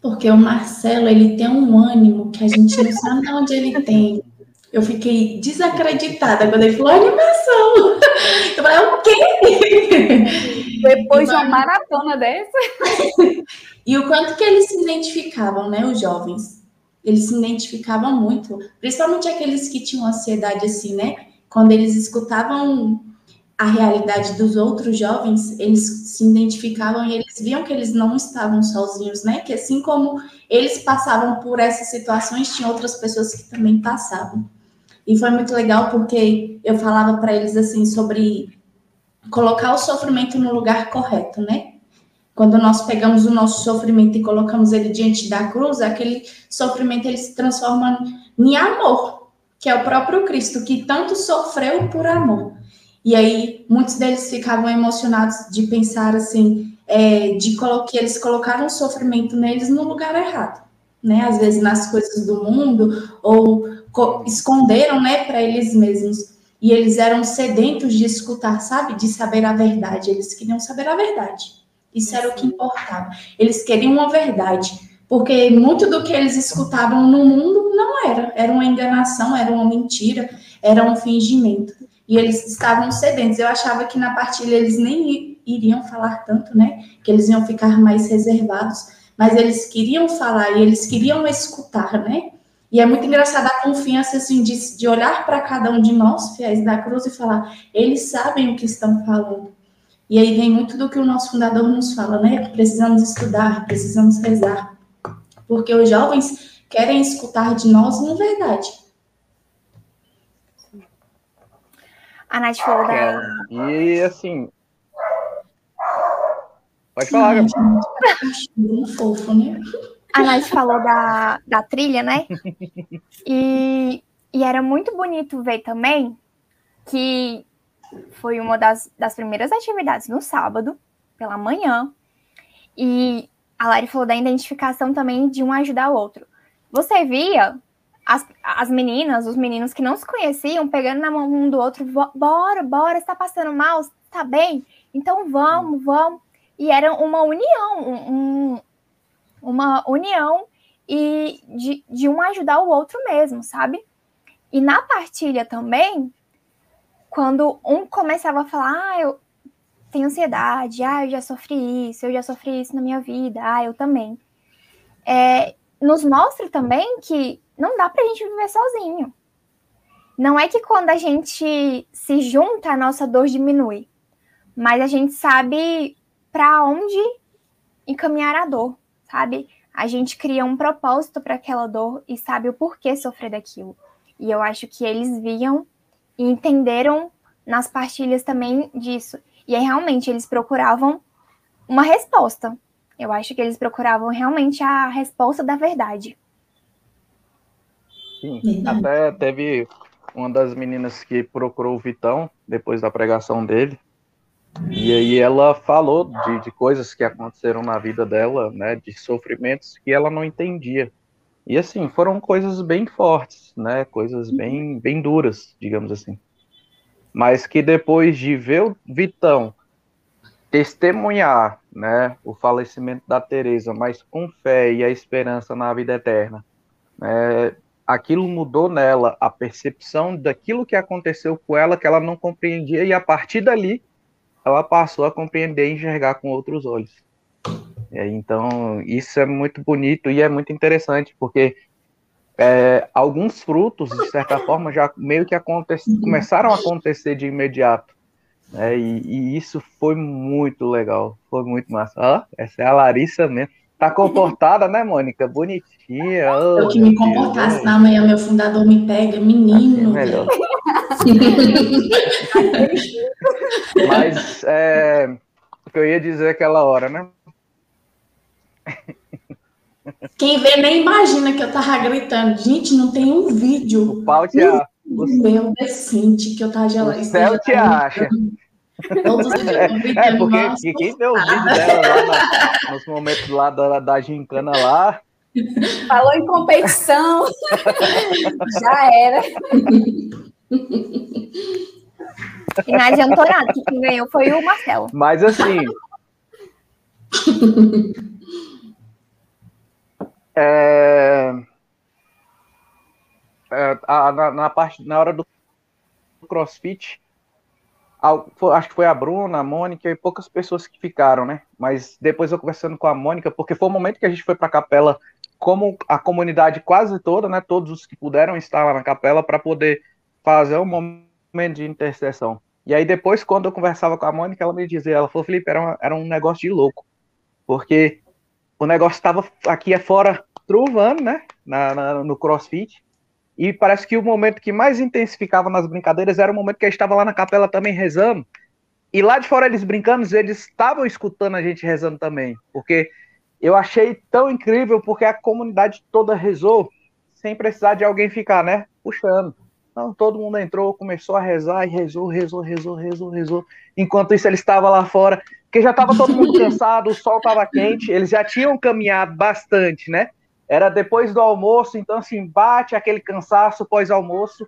Porque o Marcelo, ele tem um ânimo que a gente não sabe onde ele tem. Eu fiquei desacreditada quando ele falou animação. Eu falei, o quê? Depois de uma maratona dessa. e o quanto que eles se identificavam, né, os jovens? Eles se identificavam muito, principalmente aqueles que tinham ansiedade assim, né? Quando eles escutavam a realidade dos outros jovens, eles se identificavam e eles viam que eles não estavam sozinhos, né? Que assim como eles passavam por essas situações, tinha outras pessoas que também passavam. E foi muito legal porque eu falava para eles assim sobre colocar o sofrimento no lugar correto, né? Quando nós pegamos o nosso sofrimento e colocamos ele diante da cruz, aquele sofrimento ele se transforma em amor, que é o próprio Cristo, que tanto sofreu por amor. E aí, muitos deles ficavam emocionados de pensar assim, é, de que eles colocaram o sofrimento neles no lugar errado, né? Às vezes nas coisas do mundo, ou esconderam, né, para eles mesmos e eles eram sedentos de escutar, sabe? De saber a verdade. Eles queriam saber a verdade. Isso era o que importava. Eles queriam uma verdade. Porque muito do que eles escutavam no mundo não era. Era uma enganação, era uma mentira, era um fingimento. E eles estavam sedentos. Eu achava que na partilha eles nem iriam falar tanto, né? Que eles iam ficar mais reservados. Mas eles queriam falar e eles queriam escutar, né? E é muito engraçado a confiança assim, de, de olhar para cada um de nós, fiéis da cruz, e falar: eles sabem o que estão falando. E aí vem muito do que o nosso fundador nos fala, né? Precisamos estudar, precisamos rezar. Porque os jovens querem escutar de nós uma verdade. A Nath falou da. É, e assim. Pode falar, Gabi. Um fofo, né? A Nath falou da, da trilha, né? E, e era muito bonito ver também que foi uma das, das primeiras atividades no sábado, pela manhã. E a Lari falou da identificação também de um ajudar o outro. Você via as, as meninas, os meninos que não se conheciam, pegando na mão um do outro, bora, bora, está passando mal, está bem? Então vamos, vamos. E era uma união, um, uma união e de, de um ajudar o outro mesmo, sabe? E na partilha também, quando um começava a falar, ah, eu tenho ansiedade, ah, eu já sofri isso, eu já sofri isso na minha vida, ah, eu também. É, nos mostra também que não dá pra gente viver sozinho. Não é que quando a gente se junta, a nossa dor diminui, mas a gente sabe para onde encaminhar a dor sabe? A gente cria um propósito para aquela dor e sabe o porquê sofrer daquilo. E eu acho que eles viam e entenderam nas partilhas também disso. E aí realmente eles procuravam uma resposta. Eu acho que eles procuravam realmente a resposta da verdade. Sim, até teve uma das meninas que procurou o Vitão depois da pregação dele. E aí ela falou de, de coisas que aconteceram na vida dela, né, de sofrimentos que ela não entendia. E assim, foram coisas bem fortes, né, coisas bem, bem duras, digamos assim. Mas que depois de ver o Vitão testemunhar, né, o falecimento da Teresa, mas com fé e a esperança na vida eterna, né, aquilo mudou nela a percepção daquilo que aconteceu com ela que ela não compreendia e a partir dali ela passou a compreender e enxergar com outros olhos. É, então isso é muito bonito e é muito interessante porque é, alguns frutos de certa forma já meio que começaram a acontecer de imediato. Né, e, e, isso foi muito legal, foi muito massa. Ah, essa é a Larissa mesmo. Tá comportada, né, Mônica? Bonitinha. Oh, eu que me comportasse na manhã, meu fundador me pega, menino. É melhor. Mas é, o que eu ia dizer aquela hora, né? Quem vê nem imagina que eu tava gritando. Gente, não tem um vídeo. O pau te acha. Meu decente que eu tava gelando. O céu te acha. é, porque quem vê o vídeo dela lá na, nos momentos lá da, da gincana lá. Falou em competição. Já era. E não adiantou nada, que quem ganhou foi o Marcelo. Mas assim. é, é, a, na, na, parte, na hora do crossfit, acho que foi a Bruna, a Mônica e poucas pessoas que ficaram, né? Mas depois eu conversando com a Mônica, porque foi o momento que a gente foi para a capela, como a comunidade quase toda, né? Todos os que puderam estar lá na capela para poder fazer um momento de intercessão. E aí depois, quando eu conversava com a Mônica, ela me dizia, ela falou, Felipe, era, uma, era um negócio de louco, porque o negócio estava aqui fora truvando, né? Na, na, no CrossFit. E parece que o momento que mais intensificava nas brincadeiras era o momento que a gente estava lá na capela também rezando. E lá de fora eles brincando, eles estavam escutando a gente rezando também. Porque eu achei tão incrível, porque a comunidade toda rezou, sem precisar de alguém ficar, né? Puxando. Não, todo mundo entrou, começou a rezar e rezou, rezou, rezou, rezou, rezou. Enquanto isso, ele estava lá fora, porque já estava todo mundo cansado, o sol estava quente, eles já tinham caminhado bastante, né? Era depois do almoço, então assim, bate aquele cansaço pós-almoço,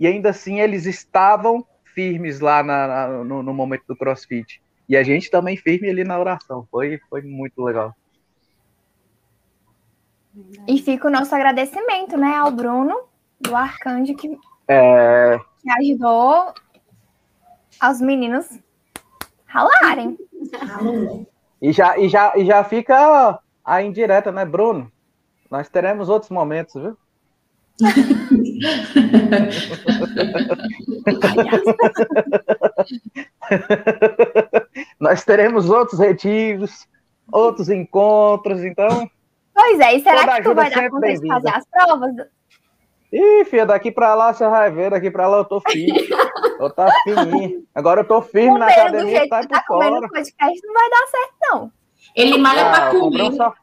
e ainda assim eles estavam firmes lá na, na, no, no, momento do crossfit. E a gente também firme ali na oração. Foi, foi muito legal. E fica o nosso agradecimento, né, ao Bruno, do Arcanjo, que, é... que ajudou aos meninos ralarem. E já, e já, e já fica a indireta, né, Bruno? Nós teremos outros momentos, viu? Nós teremos outros retiros, outros encontros, então. Pois é, e será que tu vai dar conta de fazer as provas? Ih, filha, daqui pra lá você vai ver, daqui pra lá eu tô firme. eu tô fininho. Agora eu tô firme na academia, tá por tá fora. podcast não vai dar certo, não. Ele malha ah, pra comer. Um sal...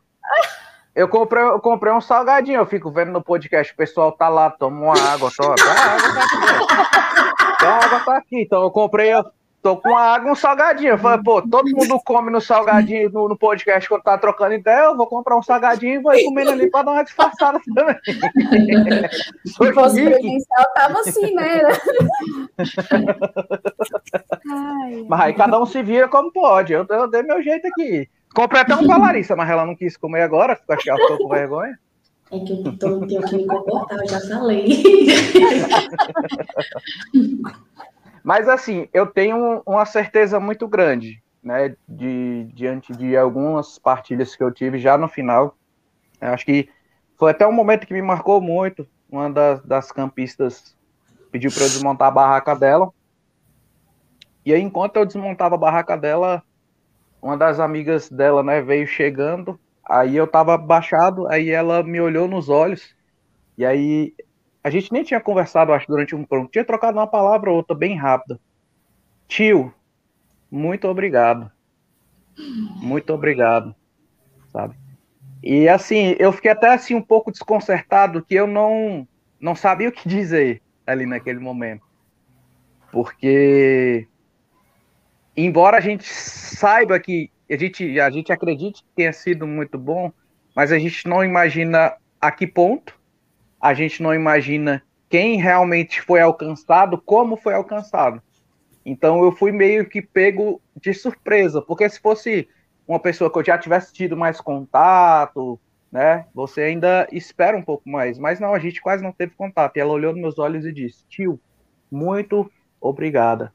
Eu comprei, eu comprei um salgadinho, eu fico vendo no podcast, o pessoal tá lá, toma uma água, toma. A água tá aqui. A água tá aqui. Então eu comprei, eu tô com a água e um salgadinho. Eu falei, pô, todo mundo come no salgadinho no, no, podcast quando tá trocando ideia, eu vou comprar um salgadinho e vou ir comendo ali pra dar uma disfarçada também. Se fosse presencial, tava assim, né? Mas aí cada um se vira como pode. Eu, eu dei meu jeito aqui. Comprei até um pra Larissa, mas ela não quis comer agora, acho que ela ficou com vergonha. É que eu tô, tenho que me comportar, eu já falei. mas assim, eu tenho uma certeza muito grande, né, de, diante de algumas partilhas que eu tive já no final. Eu acho que foi até um momento que me marcou muito. Uma das, das campistas pediu para eu desmontar a barraca dela. E aí, enquanto eu desmontava a barraca dela, uma das amigas dela, né, veio chegando, aí eu tava baixado, aí ela me olhou nos olhos, e aí a gente nem tinha conversado, acho, durante um pronto, tinha trocado uma palavra ou outra bem rápida. Tio, muito obrigado. Muito obrigado, sabe? E assim, eu fiquei até assim um pouco desconcertado que eu não não sabia o que dizer ali naquele momento. Porque, embora a gente saiba que, a gente, a gente acredite que tenha sido muito bom, mas a gente não imagina a que ponto, a gente não imagina quem realmente foi alcançado, como foi alcançado. Então eu fui meio que pego de surpresa, porque se fosse uma pessoa que eu já tivesse tido mais contato, né, você ainda espera um pouco mais. Mas não, a gente quase não teve contato. E ela olhou nos meus olhos e disse: Tio, muito obrigada.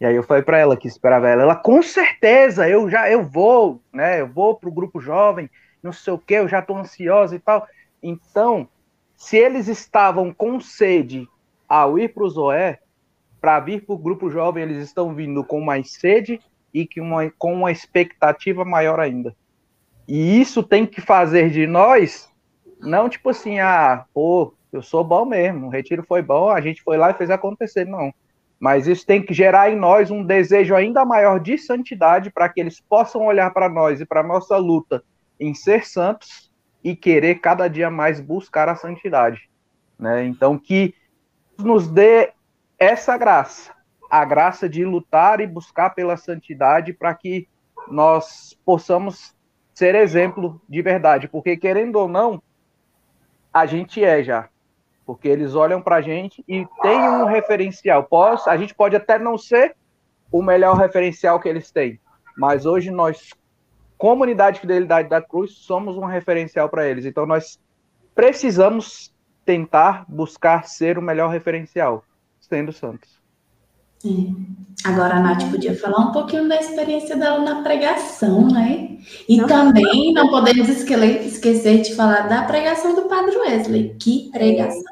E aí eu falei para ela que esperava ela. Ela, com certeza, eu já eu vou, né? Eu vou pro grupo jovem, não sei o que, eu já tô ansiosa e tal. Então, se eles estavam com sede ao ir pro Zoé, para vir pro grupo jovem, eles estão vindo com mais sede e que uma, com uma expectativa maior ainda. E isso tem que fazer de nós, não tipo assim, ah, pô, eu sou bom mesmo, o retiro foi bom, a gente foi lá e fez acontecer, não. Mas isso tem que gerar em nós um desejo ainda maior de santidade para que eles possam olhar para nós e para nossa luta em ser santos e querer cada dia mais buscar a santidade, né? Então que nos dê essa graça, a graça de lutar e buscar pela santidade para que nós possamos ser exemplo de verdade, porque querendo ou não, a gente é já. Porque eles olham para a gente e tem um referencial. A gente pode até não ser o melhor referencial que eles têm, mas hoje nós, comunidade Fidelidade da Cruz, somos um referencial para eles. Então nós precisamos tentar buscar ser o melhor referencial, sendo santos. É. Agora a Nath podia falar um pouquinho da experiência dela na pregação, né? E não. também não podemos esquecer de falar da pregação do Padre Wesley. Que pregação!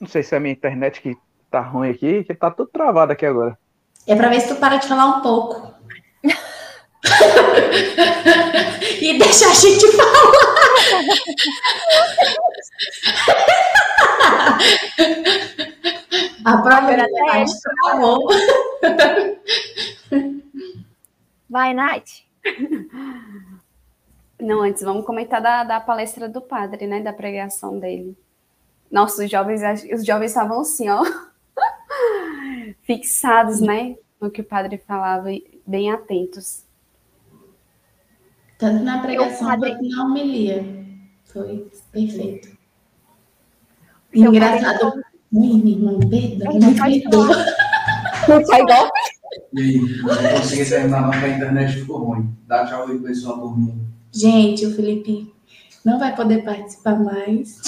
Não sei se é a minha internet que tá ruim aqui, que tá tudo travado aqui agora. É para ver se tu para de falar um pouco. E deixa a gente falar. A própria Nath travou. Vai, Nath. Não, antes vamos comentar da, da palestra do padre, né? Da pregação dele. Nossa, os jovens, os jovens estavam assim, ó, fixados, né? No que o padre falava, bem atentos. Tanto na pregação quanto na homilia. Foi perfeito. Engraçado. Padre... Ui, irmão, perdão, me perdoa. Não sai golpe? E aí, não consegui terminar, porque a internet ficou ruim. Dá tchau aí, pessoal, por mim. Gente, o Felipe não vai poder participar mais.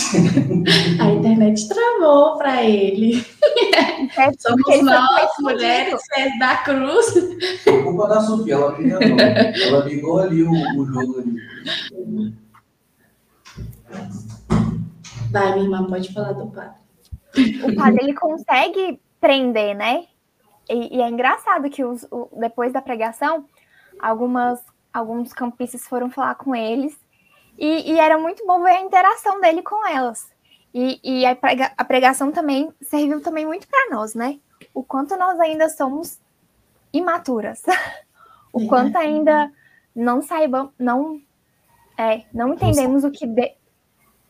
A internet travou para ele. É Somos nós, mulheres da cruz. Por culpa da Sofia, ela enganou. Ela ligou ali o, o jogo ali. Vai, minha irmã, pode falar do padre. O padre ele consegue prender, né? E, e é engraçado que os, o, depois da pregação, algumas, alguns campistas foram falar com eles e, e, era muito bom ver a interação dele com elas. E, e a, prega, a, pregação também serviu também muito para nós, né? O quanto nós ainda somos imaturas. o quanto ainda não saibam, não é, não entendemos o que de,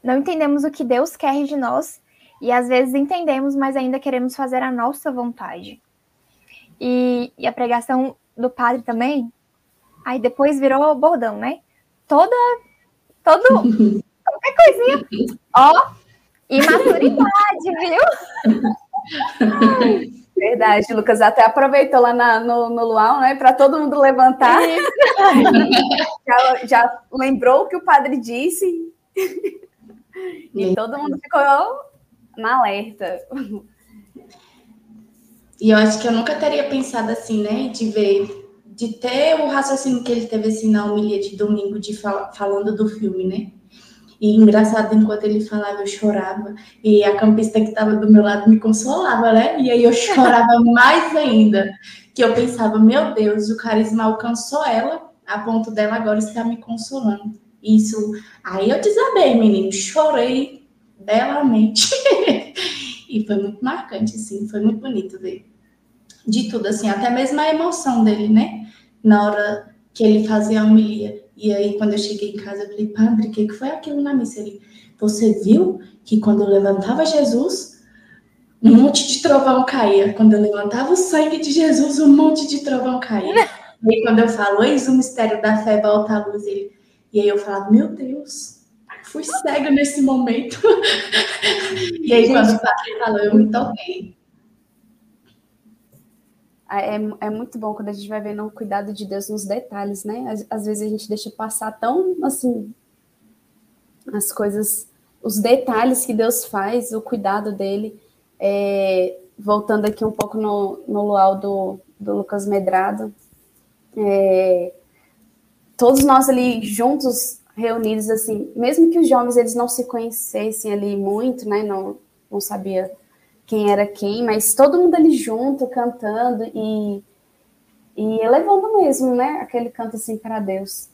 não entendemos o que Deus quer de nós e às vezes entendemos, mas ainda queremos fazer a nossa vontade. E, e a pregação do padre também, aí depois virou bordão, né? Toda Todo. qualquer coisinha. Ó, imaturidade, viu? Verdade, Lucas até aproveitou lá na, no, no Luau, né, para todo mundo levantar. já, já lembrou o que o padre disse. e todo mundo ficou na alerta. E eu acho que eu nunca teria pensado assim, né, de ver de ter o raciocínio que ele teve assim na homilia de domingo, de fal falando do filme, né? E engraçado, enquanto ele falava, eu chorava. E a campista que estava do meu lado me consolava, né? E aí eu chorava mais ainda. Que eu pensava, meu Deus, o carisma alcançou ela, a ponto dela agora estar me consolando. Isso. Aí eu desabei, menino. Chorei belamente. e foi muito marcante, assim. Foi muito bonito ver. De tudo, assim. Até mesmo a emoção dele, né? na hora que ele fazia a homilia. E aí, quando eu cheguei em casa, eu falei, padre, o que, foi aquilo na missa? Ele, Você viu que quando eu levantava Jesus, um monte de trovão caía. Quando eu levantava o sangue de Jesus, um monte de trovão caía. E aí, quando eu falo, eis o mistério da fé, volta à luz. Ele... E aí eu falava, meu Deus, fui cega nesse momento. e aí, quando o padre falou, eu me toquei. É, é muito bom quando a gente vai vendo o cuidado de Deus nos detalhes, né? Às, às vezes a gente deixa passar tão, assim, as coisas, os detalhes que Deus faz, o cuidado dele. É, voltando aqui um pouco no, no luau do, do Lucas Medrado, é, todos nós ali juntos, reunidos, assim, mesmo que os jovens eles não se conhecessem ali muito, né? Não, não sabia quem era quem, mas todo mundo ali junto, cantando e, e elevando mesmo, né? Aquele canto assim para Deus.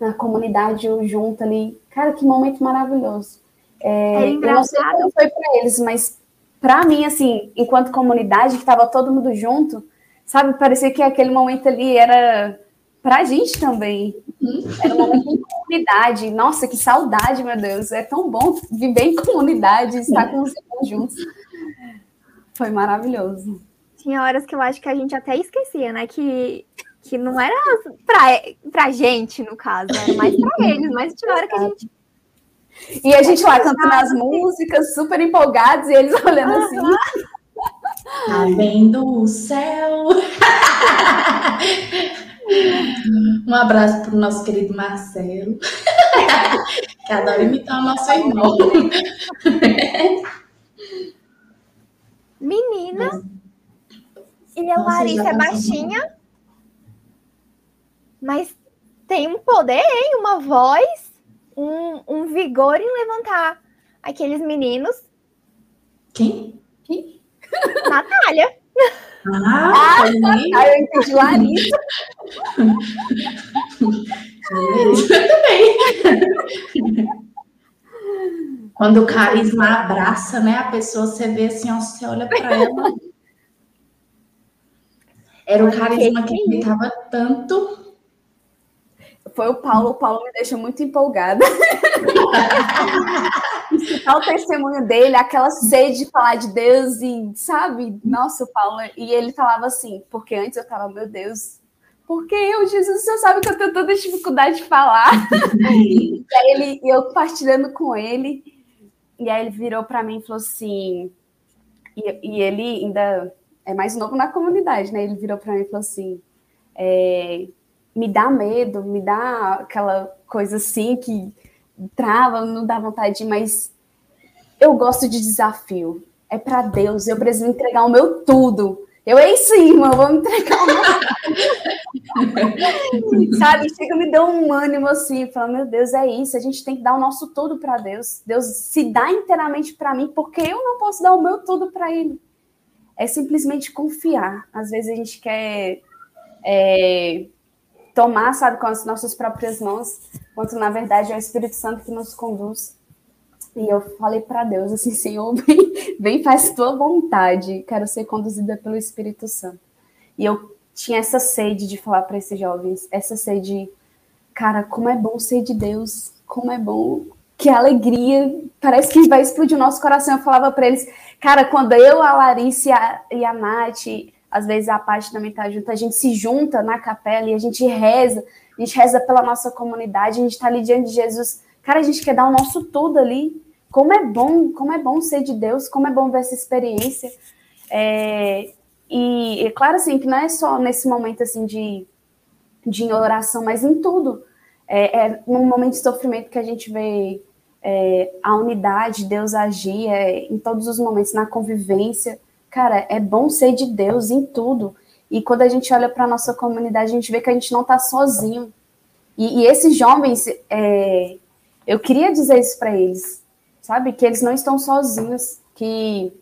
A comunidade junto ali. Cara, que momento maravilhoso. É, é eu não sei como foi para eles, mas para mim, assim, enquanto comunidade, que estava todo mundo junto, sabe? Parecia que aquele momento ali era para a gente também. Uhum. Era um momento de comunidade. Nossa, que saudade, meu Deus. É tão bom viver em comunidade, estar com os irmãos juntos. Foi maravilhoso. Tinha horas que eu acho que a gente até esquecia, né? Que, que não era pra, pra gente, no caso, era mais pra eles, mas tinha hora que a gente. E a gente lá cantando as músicas, super empolgados, e eles olhando assim. Tá vendo o céu? Um abraço para o nosso querido Marcelo, que adora imitar o nosso irmão. Menina. E a Larissa é baixinha. Mas tem um poder, hein? Uma voz, um, um vigor em levantar aqueles meninos. Quem? Quem? Natália. Ah, ah eu entendi Larissa. Eu também. Quando o carisma abraça, né, a pessoa, você vê assim, ó, você olha para ela. Era o carisma que tava tanto. Foi o Paulo, o Paulo me deixa muito empolgada. Citar o testemunho dele, aquela sede de falar de Deus e, sabe? Nossa, o Paulo. E ele falava assim, porque antes eu tava, meu Deus, porque eu, Jesus, você sabe que eu tenho toda dificuldade de falar. e aí ele, eu compartilhando com ele, e aí ele virou para mim e falou assim, e, e, ele ainda é mais novo na comunidade, né? Ele virou para mim e falou assim, é, me dá medo, me dá aquela coisa assim que trava, não dá vontade, mas eu gosto de desafio. É para Deus, eu preciso entregar o meu tudo. Eu, é isso, irmão, vou me entregar meu Sabe, chega me deu um ânimo assim, falando, meu Deus, é isso, a gente tem que dar o nosso tudo para Deus. Deus se dá inteiramente para mim, porque eu não posso dar o meu tudo para Ele. É simplesmente confiar. Às vezes a gente quer é, tomar, sabe, com as nossas próprias mãos, quando na verdade é o Espírito Santo que nos conduz. E eu falei para Deus assim, Senhor, vem, vem, faz tua vontade. Quero ser conduzida pelo Espírito Santo. E eu tinha essa sede de falar para esses jovens, essa sede, cara, como é bom ser de Deus, como é bom, que alegria, parece que vai explodir o nosso coração. Eu falava para eles, cara, quando eu, a Larissa e a, e a Nath, às vezes a parte também tá junto, a gente se junta na capela e a gente reza, a gente reza pela nossa comunidade, a gente está ali diante de Jesus. Cara, a gente quer dar o nosso tudo ali. Como é bom, como é bom ser de Deus, como é bom ver essa experiência. É, e é claro assim que não é só nesse momento assim de, de oração, mas em tudo. É, é num momento de sofrimento que a gente vê é, a unidade, Deus agir é, em todos os momentos, na convivência. Cara, é bom ser de Deus em tudo. E quando a gente olha para nossa comunidade, a gente vê que a gente não está sozinho. E, e, esses jovens, é, eu queria dizer isso para eles, sabe? Que eles não estão sozinhos, que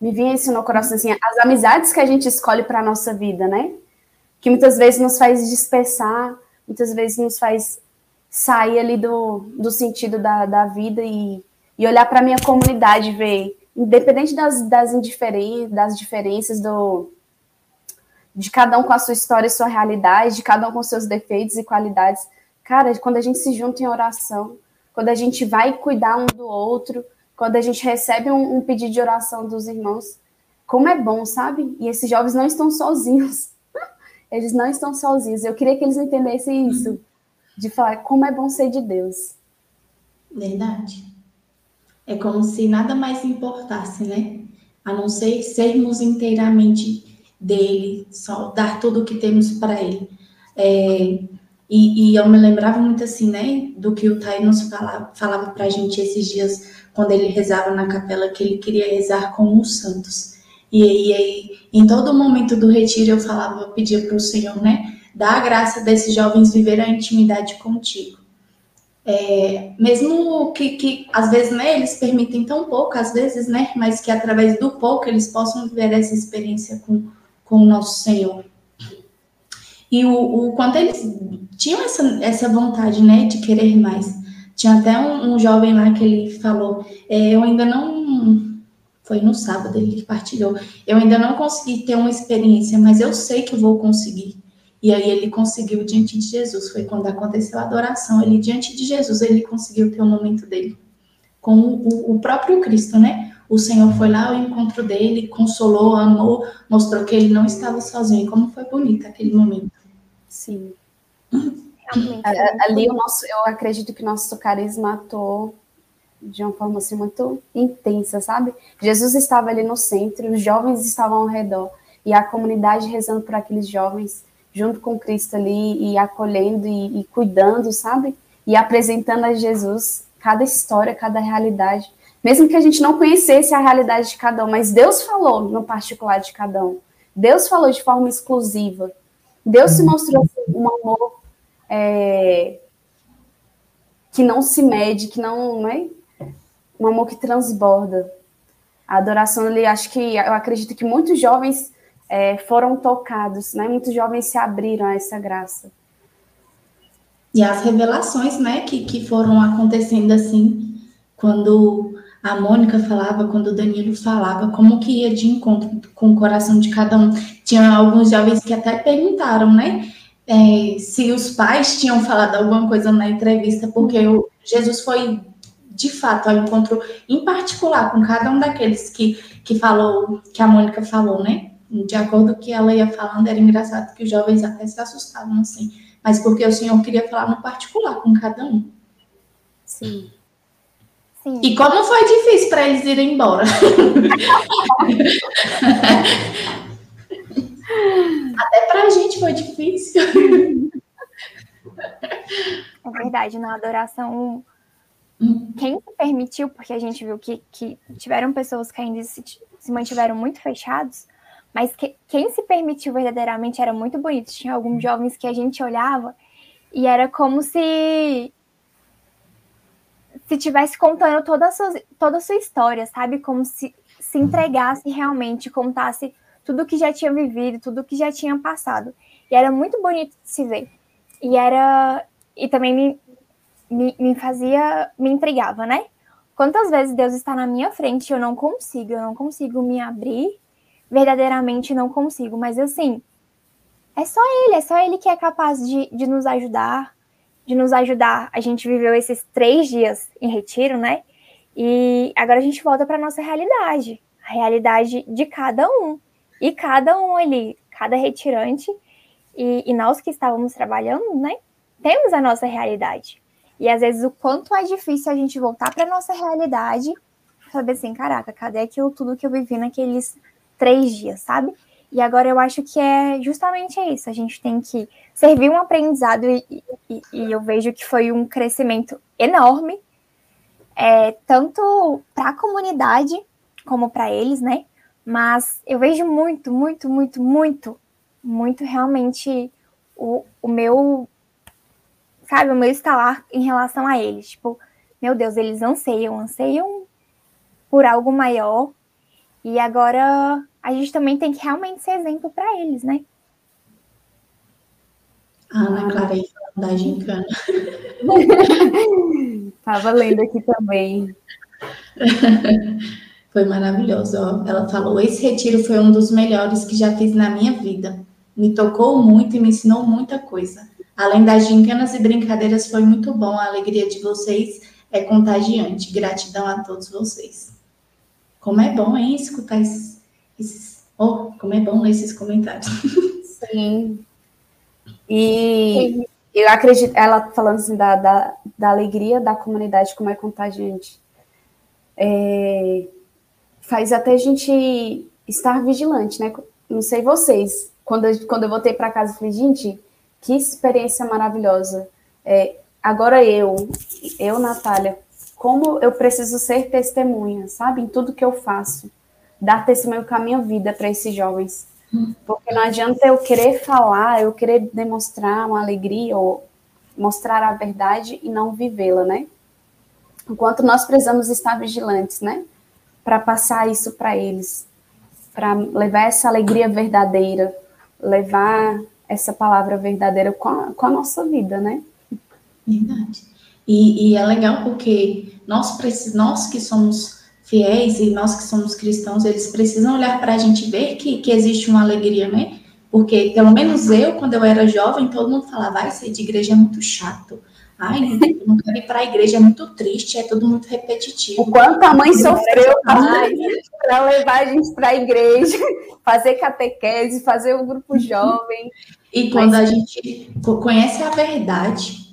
me vinha isso no coração, assim, as amizades que a gente escolhe para nossa vida, né? Que muitas vezes nos faz dispersar, muitas vezes nos faz sair ali do, do sentido da, da vida e, e olhar para minha comunidade, ver, independente das, das, indiferen das diferenças do, de cada um com a sua história e sua realidade, de cada um com seus defeitos e qualidades. Cara, quando a gente se junta em oração, quando a gente vai cuidar um do outro, quando a gente recebe um, um pedido de oração dos irmãos. Como é bom, sabe? E esses jovens não estão sozinhos. Eles não estão sozinhos. Eu queria que eles entendessem isso, de falar como é bom ser de Deus. Verdade. É como se nada mais importasse, né? A não ser sermos inteiramente dele, só dar tudo o que temos para ele. É, e, e, eu me lembrava muito assim, né, do que o Tai nos falava, falava para a gente esses dias, quando ele rezava na capela, que ele queria rezar com os santos. E aí, em todo momento do retiro, eu falava, eu pedia para o Senhor, né, dá a graça desses jovens viver a intimidade contigo. É, mesmo que, que, às vezes, né, eles permitem tão pouco, às vezes, né, mas que através do pouco eles possam viver essa experiência com, com o nosso Senhor. E o, o quanto eles tinham essa, essa vontade, né, de querer mais. Tinha até um, um jovem lá que ele falou, é, eu ainda não, foi no sábado ele partilhou, eu ainda não consegui ter uma experiência, mas eu sei que vou conseguir. E aí ele conseguiu diante de Jesus. Foi quando aconteceu a adoração. Ele diante de Jesus ele conseguiu ter o momento dele com o, o, próprio Cristo, né? O Senhor foi lá ao encontro dele, consolou, amou, mostrou que ele não estava sozinho. Como foi bonito aquele momento. Sim. Ali o nosso, eu acredito que nosso carisma atuou de uma forma assim muito intensa, sabe? Jesus estava ali no centro, os jovens estavam ao redor e a comunidade rezando por aqueles jovens junto com Cristo ali e acolhendo e, e cuidando, sabe? E apresentando a Jesus cada história, cada realidade. Mesmo que a gente não conhecesse a realidade de cada um, mas Deus falou no particular de cada um. Deus falou de forma exclusiva. Deus se mostrou assim, um amor é, que não se mede, que não, não é um amor que transborda. A adoração ali, acho que eu acredito que muitos jovens é, foram tocados, né? Muitos jovens se abriram a essa graça. E as revelações, né, que, que foram acontecendo assim, quando a Mônica falava, quando o Danilo falava, como que ia de encontro com o coração de cada um. Tinha alguns jovens que até perguntaram, né, é, se os pais tinham falado alguma coisa na entrevista, porque o, Jesus foi de fato ao encontro em particular com cada um daqueles que, que falou, que a Mônica falou, né? de acordo com o que ela ia falando, era engraçado que os jovens até se assustavam, assim. Mas porque o Senhor queria falar no particular com cada um. Sim. Sim. E como foi difícil para eles irem embora. até para a gente foi difícil. É verdade, na adoração, hum. quem permitiu, porque a gente viu que, que tiveram pessoas que ainda se, se mantiveram muito fechados, mas que, quem se permitiu verdadeiramente era muito bonito. Tinha alguns jovens que a gente olhava e era como se se tivesse contando toda a sua, toda a sua história, sabe? Como se se entregasse realmente, contasse tudo que já tinha vivido, tudo que já tinha passado. E era muito bonito de se ver. E era e também me, me, me fazia, me intrigava, né? Quantas vezes Deus está na minha frente e eu não consigo, eu não consigo me abrir verdadeiramente não consigo. Mas assim, é só ele, é só ele que é capaz de, de nos ajudar, de nos ajudar. A gente viveu esses três dias em retiro, né? E agora a gente volta para nossa realidade, a realidade de cada um. E cada um ali, cada retirante, e, e nós que estávamos trabalhando, né? Temos a nossa realidade. E às vezes o quanto é difícil a gente voltar para nossa realidade, saber assim, caraca, cadê aquilo tudo que eu vivi naqueles três dias, sabe? E agora eu acho que é justamente isso. A gente tem que servir um aprendizado e, e, e eu vejo que foi um crescimento enorme, é, tanto para a comunidade como para eles, né? Mas eu vejo muito, muito, muito, muito, muito realmente o, o meu, sabe, o meu estalar em relação a eles. Tipo, meu Deus, eles anseiam, anseiam por algo maior e agora a gente também tem que realmente ser exemplo para eles, né? A Ana Clara aí falando da gincana. Tava lendo aqui também. Foi maravilhoso. Ó. Ela falou: esse retiro foi um dos melhores que já fiz na minha vida. Me tocou muito e me ensinou muita coisa. Além das gincanas e brincadeiras, foi muito bom. A alegria de vocês é contagiante. Gratidão a todos vocês. Como é bom, hein, escutar esses. Oh, como é bom ler esses comentários. Sim. E eu acredito, ela falando assim da, da, da alegria da comunidade, como é contagiante. É, faz até a gente estar vigilante, né? Não sei vocês. Quando eu, quando eu voltei para casa, eu falei, gente, que experiência maravilhosa. É, agora eu, eu, Natália, como eu preciso ser testemunha, sabe? Em tudo que eu faço. Dar testemunho com a minha vida para esses jovens. Porque não adianta eu querer falar, eu querer demonstrar uma alegria ou mostrar a verdade e não vivê-la, né? Enquanto nós precisamos estar vigilantes, né? Para passar isso para eles, para levar essa alegria verdadeira, levar essa palavra verdadeira com a, com a nossa vida, né? Verdade. E, e é legal porque nós, nós que somos fiéis e nós que somos cristãos, eles precisam olhar para a gente ver que, que existe uma alegria, né? Porque, pelo menos eu, quando eu era jovem, todo mundo falava, vai ser de igreja é muito chato. Ai, não quero ir para a igreja, é muito triste, é tudo muito repetitivo. O quanto a mãe sofreu para levar a gente para a igreja, fazer catequese, fazer o um grupo jovem. E quando Mas... a gente conhece a verdade,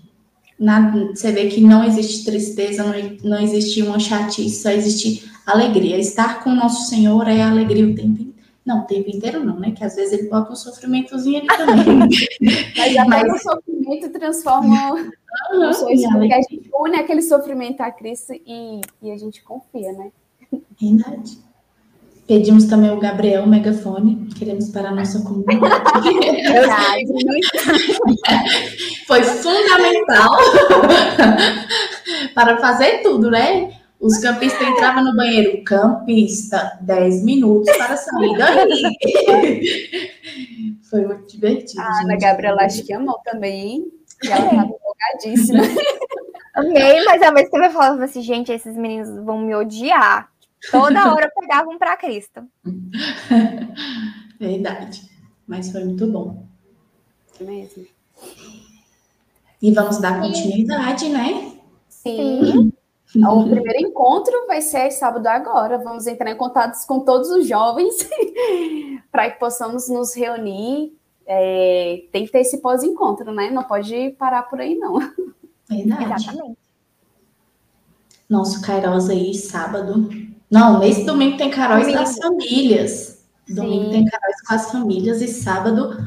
na, você vê que não existe tristeza, não, não existe uma chatice, só existe alegria. Estar com o nosso Senhor é alegria o tempo inteiro. Não, o tempo inteiro não, né? Que às vezes ele bota um sofrimentozinho ali também. Mas até Mas... o sofrimento transforma uhum, sonhos, porque a gente une aquele sofrimento a Cristo e, e a gente confia, né? Verdade. Pedimos também o Gabriel o megafone, queremos para a nossa comunidade. Foi fundamental para fazer tudo, né? Os campistas entravam no banheiro, campista, 10 minutos para sair daí. Foi muito divertido. A Ana Gabriela acho que amou também, e ela estava empolgadíssima. Amei, mas ao mesmo tempo eu falava assim, gente, esses meninos vão me odiar. Toda hora pegavam para Cristo. Verdade. Mas foi muito bom. É mesmo. E vamos dar continuidade, né? Sim. Sim. O primeiro encontro vai ser sábado agora. Vamos entrar em contato com todos os jovens para que possamos nos reunir. É, tem que ter esse pós-encontro, né? Não pode parar por aí, não. Verdade. Exatamente. Nosso Kairos aí, sábado, não, nesse domingo tem Caróis das famílias. Domingo Sim. tem Caróis com as famílias e sábado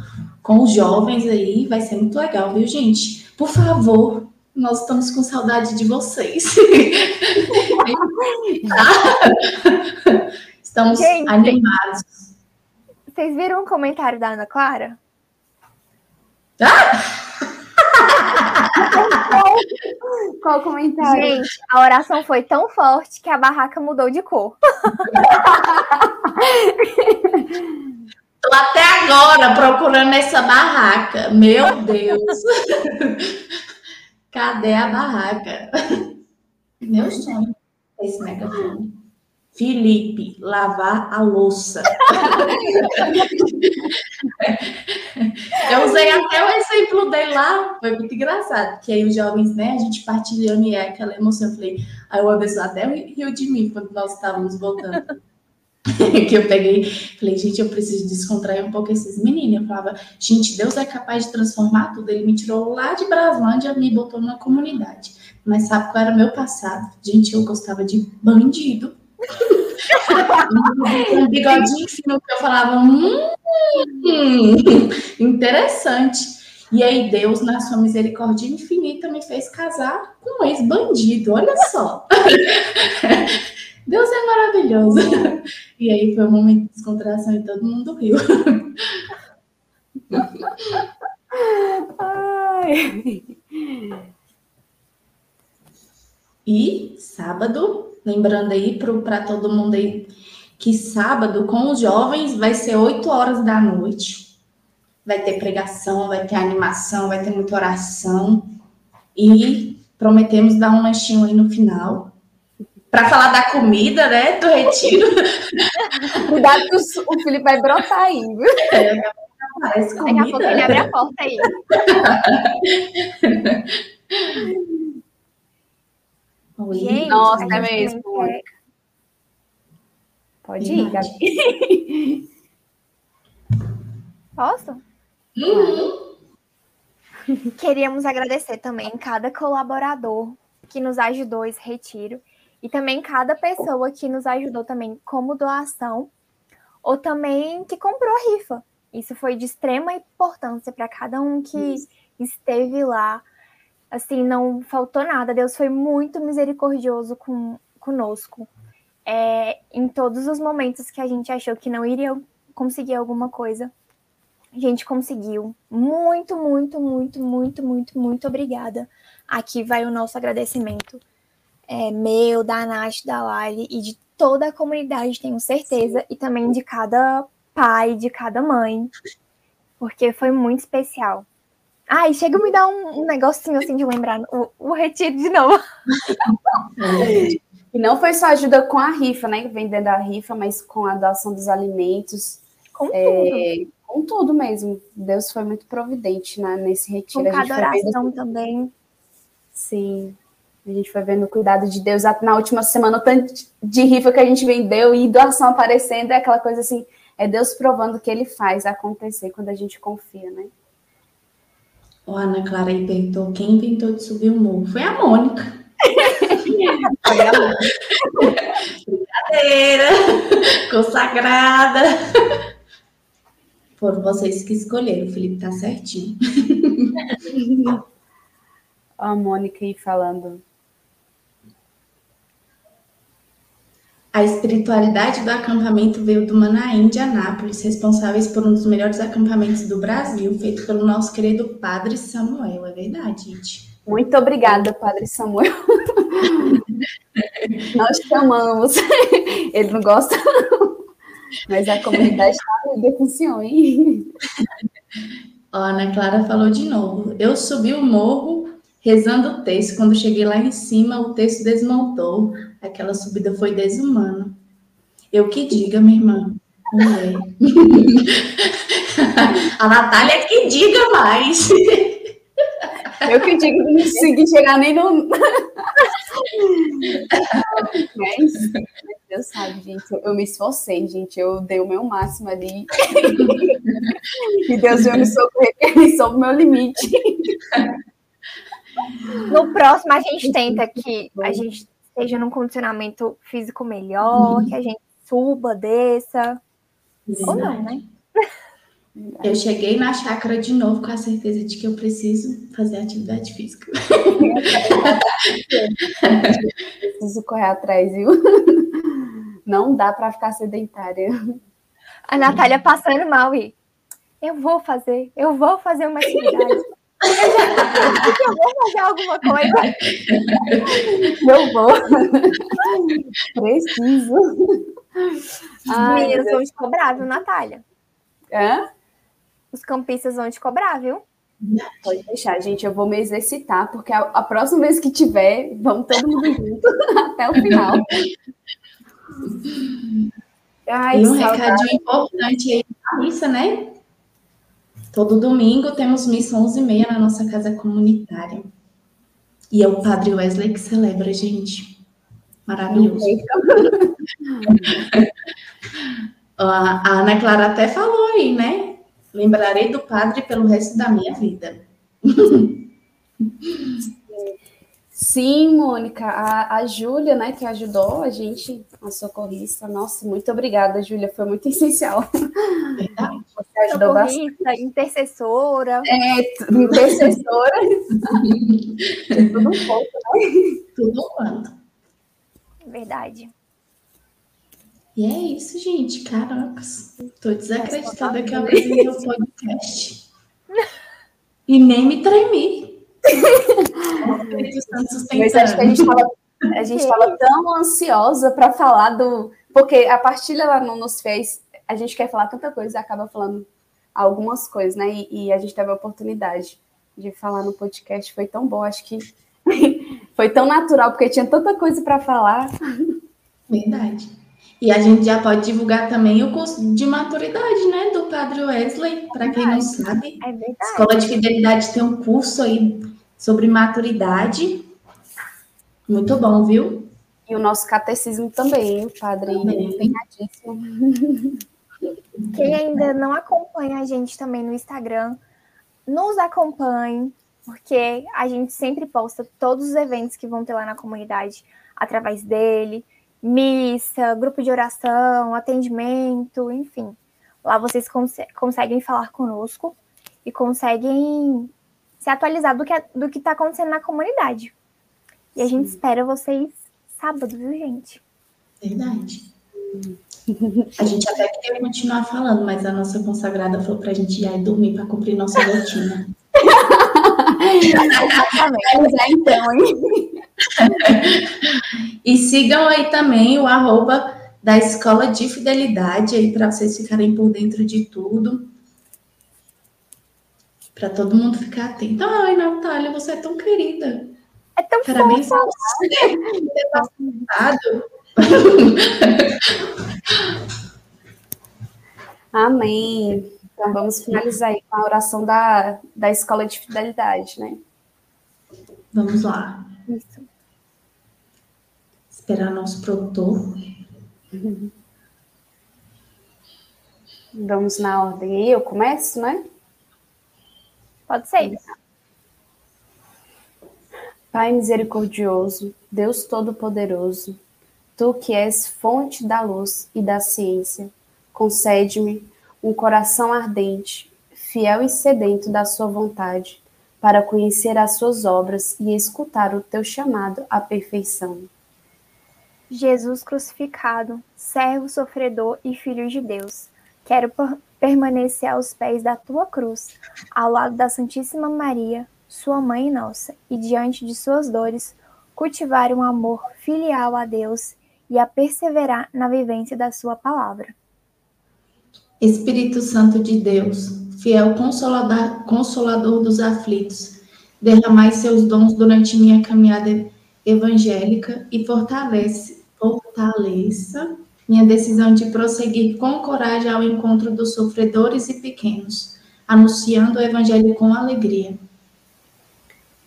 com os jovens aí. Vai ser muito legal, viu, gente? Por favor, nós estamos com saudade de vocês. estamos gente, animados. Vocês viram o comentário da Ana Clara? Ah! qual, comentário? Gente, a oração foi tão forte que a barraca mudou de cor. Tô até agora procurando essa barraca. Meu Deus. Cadê a barraca? Meu sonho. Esse megafone. Felipe, lavar a louça. Eu usei até o exemplo dele lá, foi muito engraçado, que aí os jovens, né, a gente partilhando e é aquela emoção. Eu falei, aí uma pessoa até riu de mim quando nós estávamos voltando. que eu peguei, falei, gente, eu preciso descontrair um pouco esses meninos. Eu falava, gente, Deus é capaz de transformar tudo. Ele me tirou lá de Braslândia, me botou numa comunidade. Mas sabe qual era o meu passado? Gente, eu gostava de bandido um bigodinho fino que eu falava, hum, interessante. E aí Deus, na sua misericórdia infinita, me fez casar com um ex-bandido, olha só. Deus é maravilhoso. E aí foi um momento de descontração e todo mundo riu. Ai. E sábado Lembrando aí para todo mundo aí que sábado com os jovens vai ser 8 horas da noite. Vai ter pregação, vai ter animação, vai ter muita oração. E prometemos dar um lanchinho aí no final. Para falar da comida, né? Do retiro. Cuidado que o, Felipe vai brotar aí, viu? É, parece comida. Daqui a pouco ele abre a porta aí. Gente, Nossa, é mesmo, quer-. Pode ir. Gabi. Posso? Uhum. Queríamos agradecer também cada colaborador que nos ajudou esse retiro e também cada pessoa que nos ajudou também como doação ou também que comprou a rifa. Isso foi de extrema importância para cada um que esteve lá. Assim, não faltou nada. Deus foi muito misericordioso com, conosco. É, em todos os momentos que a gente achou que não iria conseguir alguma coisa, a gente conseguiu. Muito, muito, muito, muito, muito, muito obrigada. Aqui vai o nosso agradecimento. É, meu, da Nath, da Lali e de toda a comunidade, tenho certeza, e também de cada pai, de cada mãe, porque foi muito especial. Ai, chega a me dar um, um negocinho assim de lembrar o, o retiro de novo. E não foi só ajuda com a rifa, né? Vendendo a rifa, mas com a doação dos alimentos, Com tudo. é, com tudo mesmo. Deus foi muito providente né, nesse retiro. Com cada foi vendo- oração também. Sim. A gente foi vendo o cuidado de Deus. Na última semana, o tanto de rifa que a gente vendeu e doação aparecendo, é aquela coisa assim, é Deus provando que ele faz acontecer quando a gente confia, né? A Ana Clara perguntou quem inventou de subir o morro. Foi a Mônica. Brincadeira. Consagrada. Foram vocês que escolheram. O Felipe tá certinho. A Mônica aí falando. A espiritualidade do acampamento veio do Manaim de Anápolis, responsáveis por um dos melhores acampamentos do Brasil, feito pelo nosso querido Padre Samuel. É verdade, gente. Muito obrigada, Padre Samuel. Nós te amamos. Ele não gosta, não. Mas a comunidade está unida com o senhor, hein? Ó, Ana Clara falou de novo. Eu subi o morro rezando o texto. Quando cheguei lá em cima, o texto desmontou. Aquela subida foi desumana. Eu que diga, minha irmã. Mulher. a Natália que diga mais. Eu que digo que não consegui chegar nem no. Mas, Deus sabe, gente. Eu me esforcei, gente. Eu dei o meu máximo ali. E Deus veio me socorrer, ele soube o meu limite. No próximo, a gente tenta que a gente esteja num condicionamento físico melhor, que a gente suba, desça. Ou não, né? Eu cheguei na chácara de novo com a certeza de que eu preciso fazer atividade física. Preciso correr atrás, viu? Não dá para ficar sedentária. A Natália passando mal e eu vou fazer, eu vou fazer uma atividade. Eu vou fazer alguma coisa. Eu vou. Preciso. Ai, Meninas vão te cobrar, viu, Natália? Hã? Os campistas vão te cobrar, viu? Pode deixar, gente. Eu vou me exercitar, porque a, a próxima vez que tiver, vamos todo mundo junto até o final. Ai, E um saudade. recadinho importante aí na missa, né? Todo domingo temos missa 11h30 na nossa casa comunitária. E é o Padre Wesley que celebra, gente. Maravilhoso. A Ana Clara até falou aí, né? Lembrarei do padre pelo resto da minha vida. Sim, Mônica, a, a Júlia, né, que ajudou a gente, a socorrista. Nossa, muito obrigada, Júlia, foi muito essencial. Verdade. Você ajudou bastante. Socorrista, intercessora. É, intercessora. Tudo um pouco. Tudo um quanto. Verdade. E é isso, gente. Caracas. Tô desacreditada que eu apresentei o podcast. E nem me tremi. Mas acho que a gente estava a gente estava tão ansiosa para falar do. Porque a partilha lá não nos fez. A gente quer falar tanta coisa e acaba falando algumas coisas, né? E, e a gente teve a oportunidade de falar no podcast. Foi tão bom, acho que foi tão natural, porque tinha tanta coisa para falar. Verdade. E a gente já pode divulgar também o curso de maturidade, né? Do Padre Wesley. Para quem não sabe, É verdade. Escola de Fidelidade tem um curso aí sobre maturidade. Muito bom, viu? E o nosso catecismo também, o padre Também. empenhadíssimo. Quem ainda não acompanha a gente também no Instagram, nos acompanhe, porque a gente sempre posta todos os eventos que vão ter lá na comunidade através dele, missa, grupo de oração, atendimento, enfim. Lá vocês conse- conseguem falar conosco e conseguem se atualizar do que do que está acontecendo na comunidade. E a gente espera vocês sábado, viu, gente? Verdade. A gente até queria continuar falando, mas a nossa consagrada falou pra gente já ir dormir para cumprir nossa rotina. Lá, então, hein? E sigam aí também o arroba da Escola de Fidelidade aí para vocês ficarem por dentro de tudo. Para todo mundo ficar atento. Ai, Natália, você é tão querida. É tão Parabéns fofo. a você por ter participado. Amém. Então vamos finalizar aí com a oração da, da escola de fidelidade, né? Vamos lá. Isso. Esperar nosso produtor. Vamos na ordem aí, eu começo, né? Pode ser. Pai misericordioso, Deus Todo-Poderoso, tu que és fonte da luz e da ciência, concede-me um coração ardente, fiel e sedento da sua vontade, para conhecer as suas obras e escutar o teu chamado à perfeição. Jesus crucificado, servo sofredor e filho de Deus, quero per- permanecer aos pés da tua cruz, ao lado da Santíssima Maria, sua mãe nossa, e diante de suas dores, cultivar um amor filial a Deus e a perseverar na vivência da sua palavra. Espírito Santo de Deus, fiel consolador, consolador dos aflitos, derramai seus dons durante minha caminhada evangélica e fortalece, fortaleça minha decisão de prosseguir com coragem ao encontro dos sofredores e pequenos, anunciando o evangelho com alegria.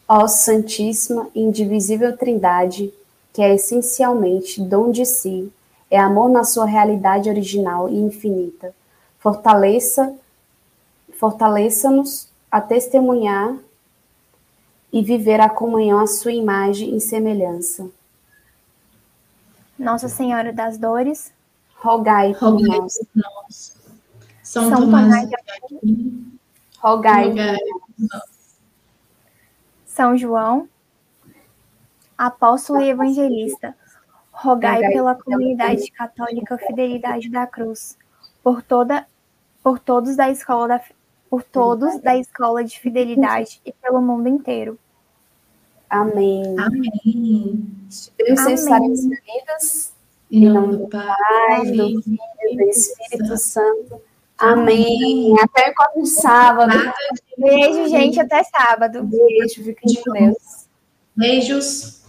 Ó Santíssima e Indivisível Trindade, que é essencialmente dom de si, é amor na sua realidade original e infinita. Fortaleça, fortaleça-nos a testemunhar e viver a comunhão à sua imagem e semelhança. Nossa Senhora das Dores, Rogai por Rogai nós, por nós. São, São Tomás de Aquino, rogai rogai São João, apóstolo e evangelista, rogai pela comunidade católica Fidelidade da Cruz, por toda por todos da escola da por todos da escola de fidelidade e pelo mundo inteiro. Amém. Amém. Esperemos Amém. estarmos unidas Em nome do Pai, do Filho e do Espírito Santo. Amém. Até quando sábado. Beijo, gente, até sábado. Beijo, fiquem com Deus. Beijos.